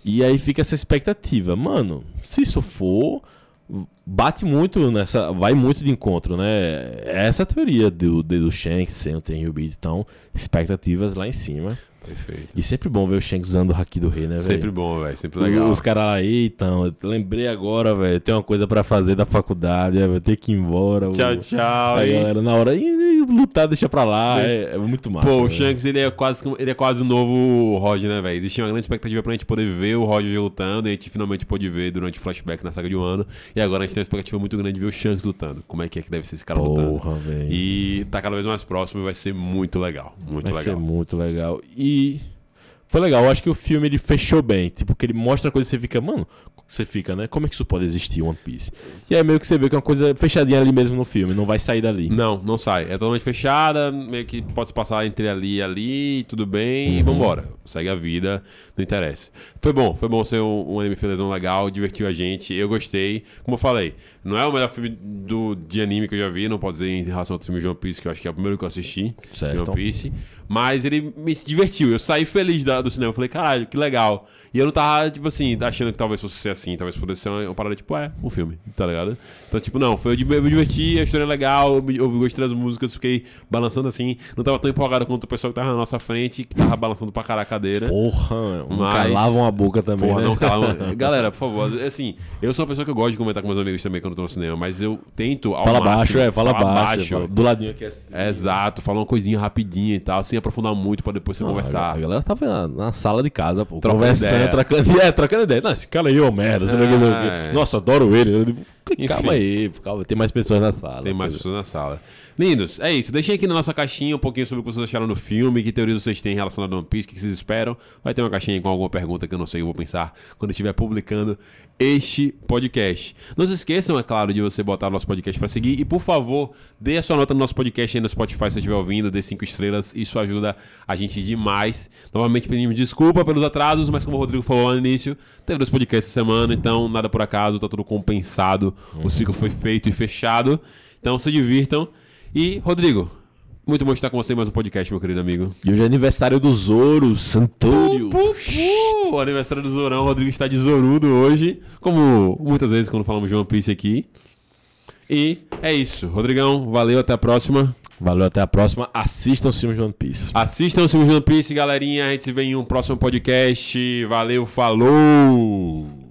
E aí fica essa expectativa. Mano, se isso for, bate muito nessa. Vai muito de encontro, né? Essa é teoria do, do Shanks sem o Tenryubito. Então, expectativas lá em cima. Perfeito. E sempre bom ver o Shanks usando o Haki do Rei, né, velho? Sempre bom, velho. Sempre legal. Os caras lá, eita, eu lembrei agora, velho. Tem uma coisa pra fazer da faculdade, vou ter que ir embora. o- Tchau, tchau. Aí, galera, na hora, "Ih, ih, lutar, deixa pra lá. É, é muito massa. Pô, o. Shanks, ele é quase, ele é quase o novo Roger, né, velho? Existia uma grande expectativa pra gente poder ver o Roger lutando, e a gente finalmente pôde ver durante o flashback na saga de um ano. E agora a gente tem uma expectativa muito grande de ver o Shanks lutando. Como é que é que deve ser esse cara lutando? Porra, velho. E tá cada vez mais próximo e vai ser muito legal. Muito Vai legal. ser muito legal. E e foi legal, eu acho que o filme ele fechou bem. Tipo, que ele mostra coisas que você fica, mano, você fica, né? Como é que isso pode existir, One Piece? E aí meio que você vê que é uma coisa fechadinha ali mesmo no filme, não vai sair dali. Não, não sai. É totalmente fechada, meio que pode se passar entre ali e ali, tudo bem, Uhum. e vambora. Segue a vida, não interessa. Foi bom, foi bom ser um, um anime felizão legal, divertiu a gente, eu gostei. Como eu falei, não é o melhor filme do, de anime que eu já vi, não posso dizer em relação ao filme de One Piece, que eu acho que é o primeiro que eu assisti, Certo. One Piece. Mas ele me divertiu, eu saí feliz da- do cinema, eu falei, caralho, que legal. E eu não tava, tipo assim, achando que talvez fosse ser assim, talvez pudesse ser uma, uma parada tipo, é, um filme, tá ligado? Então, tipo, não, foi, eu me diverti, a história é legal, eu, gostei das músicas, fiquei balançando assim, não tava tão empolgado quanto o pessoal que tava na nossa frente, que tava balançando pra caralho a cadeira. Porra, Mas- calavam a boca também, Porra, né? não, calma. [LAUGHS] Galera, por favor, assim, eu sou uma pessoa que eu gosto de comentar com meus amigos também quando eu tô no cinema, mas eu tento ao Fala máximo, baixo, é, fala falar baixo. fala- Do ladinho aqui assim. É, Exato, falar uma coisinha rapidinha e tal, sem aprofundar muito pra depois você Não, conversar. A galera tava na, sala de casa, pô, Trocando conversando, ideia. trocando, é, trocando ideia. Não, esse cara aí é uma merda. quê. É. Nossa, adoro ele. Eu digo, Enfim. calma aí, calma, tem mais pessoas na sala. Tem mais Coisa- pessoas na sala. Lindos, é isso. Deixem aqui na nossa caixinha um pouquinho sobre o que vocês acharam do filme, que teorias vocês têm relacionado ao One Piece, o que vocês esperam. Vai ter uma caixinha com alguma pergunta que eu não sei, eu vou pensar quando eu estiver publicando este podcast. Não se esqueçam, é claro, de você botar o nosso podcast para seguir e, por favor, dê a sua nota no nosso podcast aí no Spotify se estiver ouvindo, dê cinco estrelas, isso ajuda a gente demais. Novamente pedimos desculpa pelos atrasos, mas como o Rodrigo falou lá no início, teve dois podcasts essa semana, então nada por acaso, tá tudo compensado, o ciclo foi feito e fechado. Então se divirtam. E, Rodrigo, muito bom estar com você em mais um podcast, meu querido amigo. E hoje é aniversário do Zoro, Santúrio. Uh, aniversário do Zorão, o Rodrigo está de Zorudo hoje, como muitas vezes quando falamos de One Piece aqui. E é isso. Rodrigão, valeu, até a próxima. Valeu, até a próxima. Assistam os filmes de One Piece. Assistam o filme de One Piece, galerinha. A gente se vê em um próximo podcast. Valeu, falou!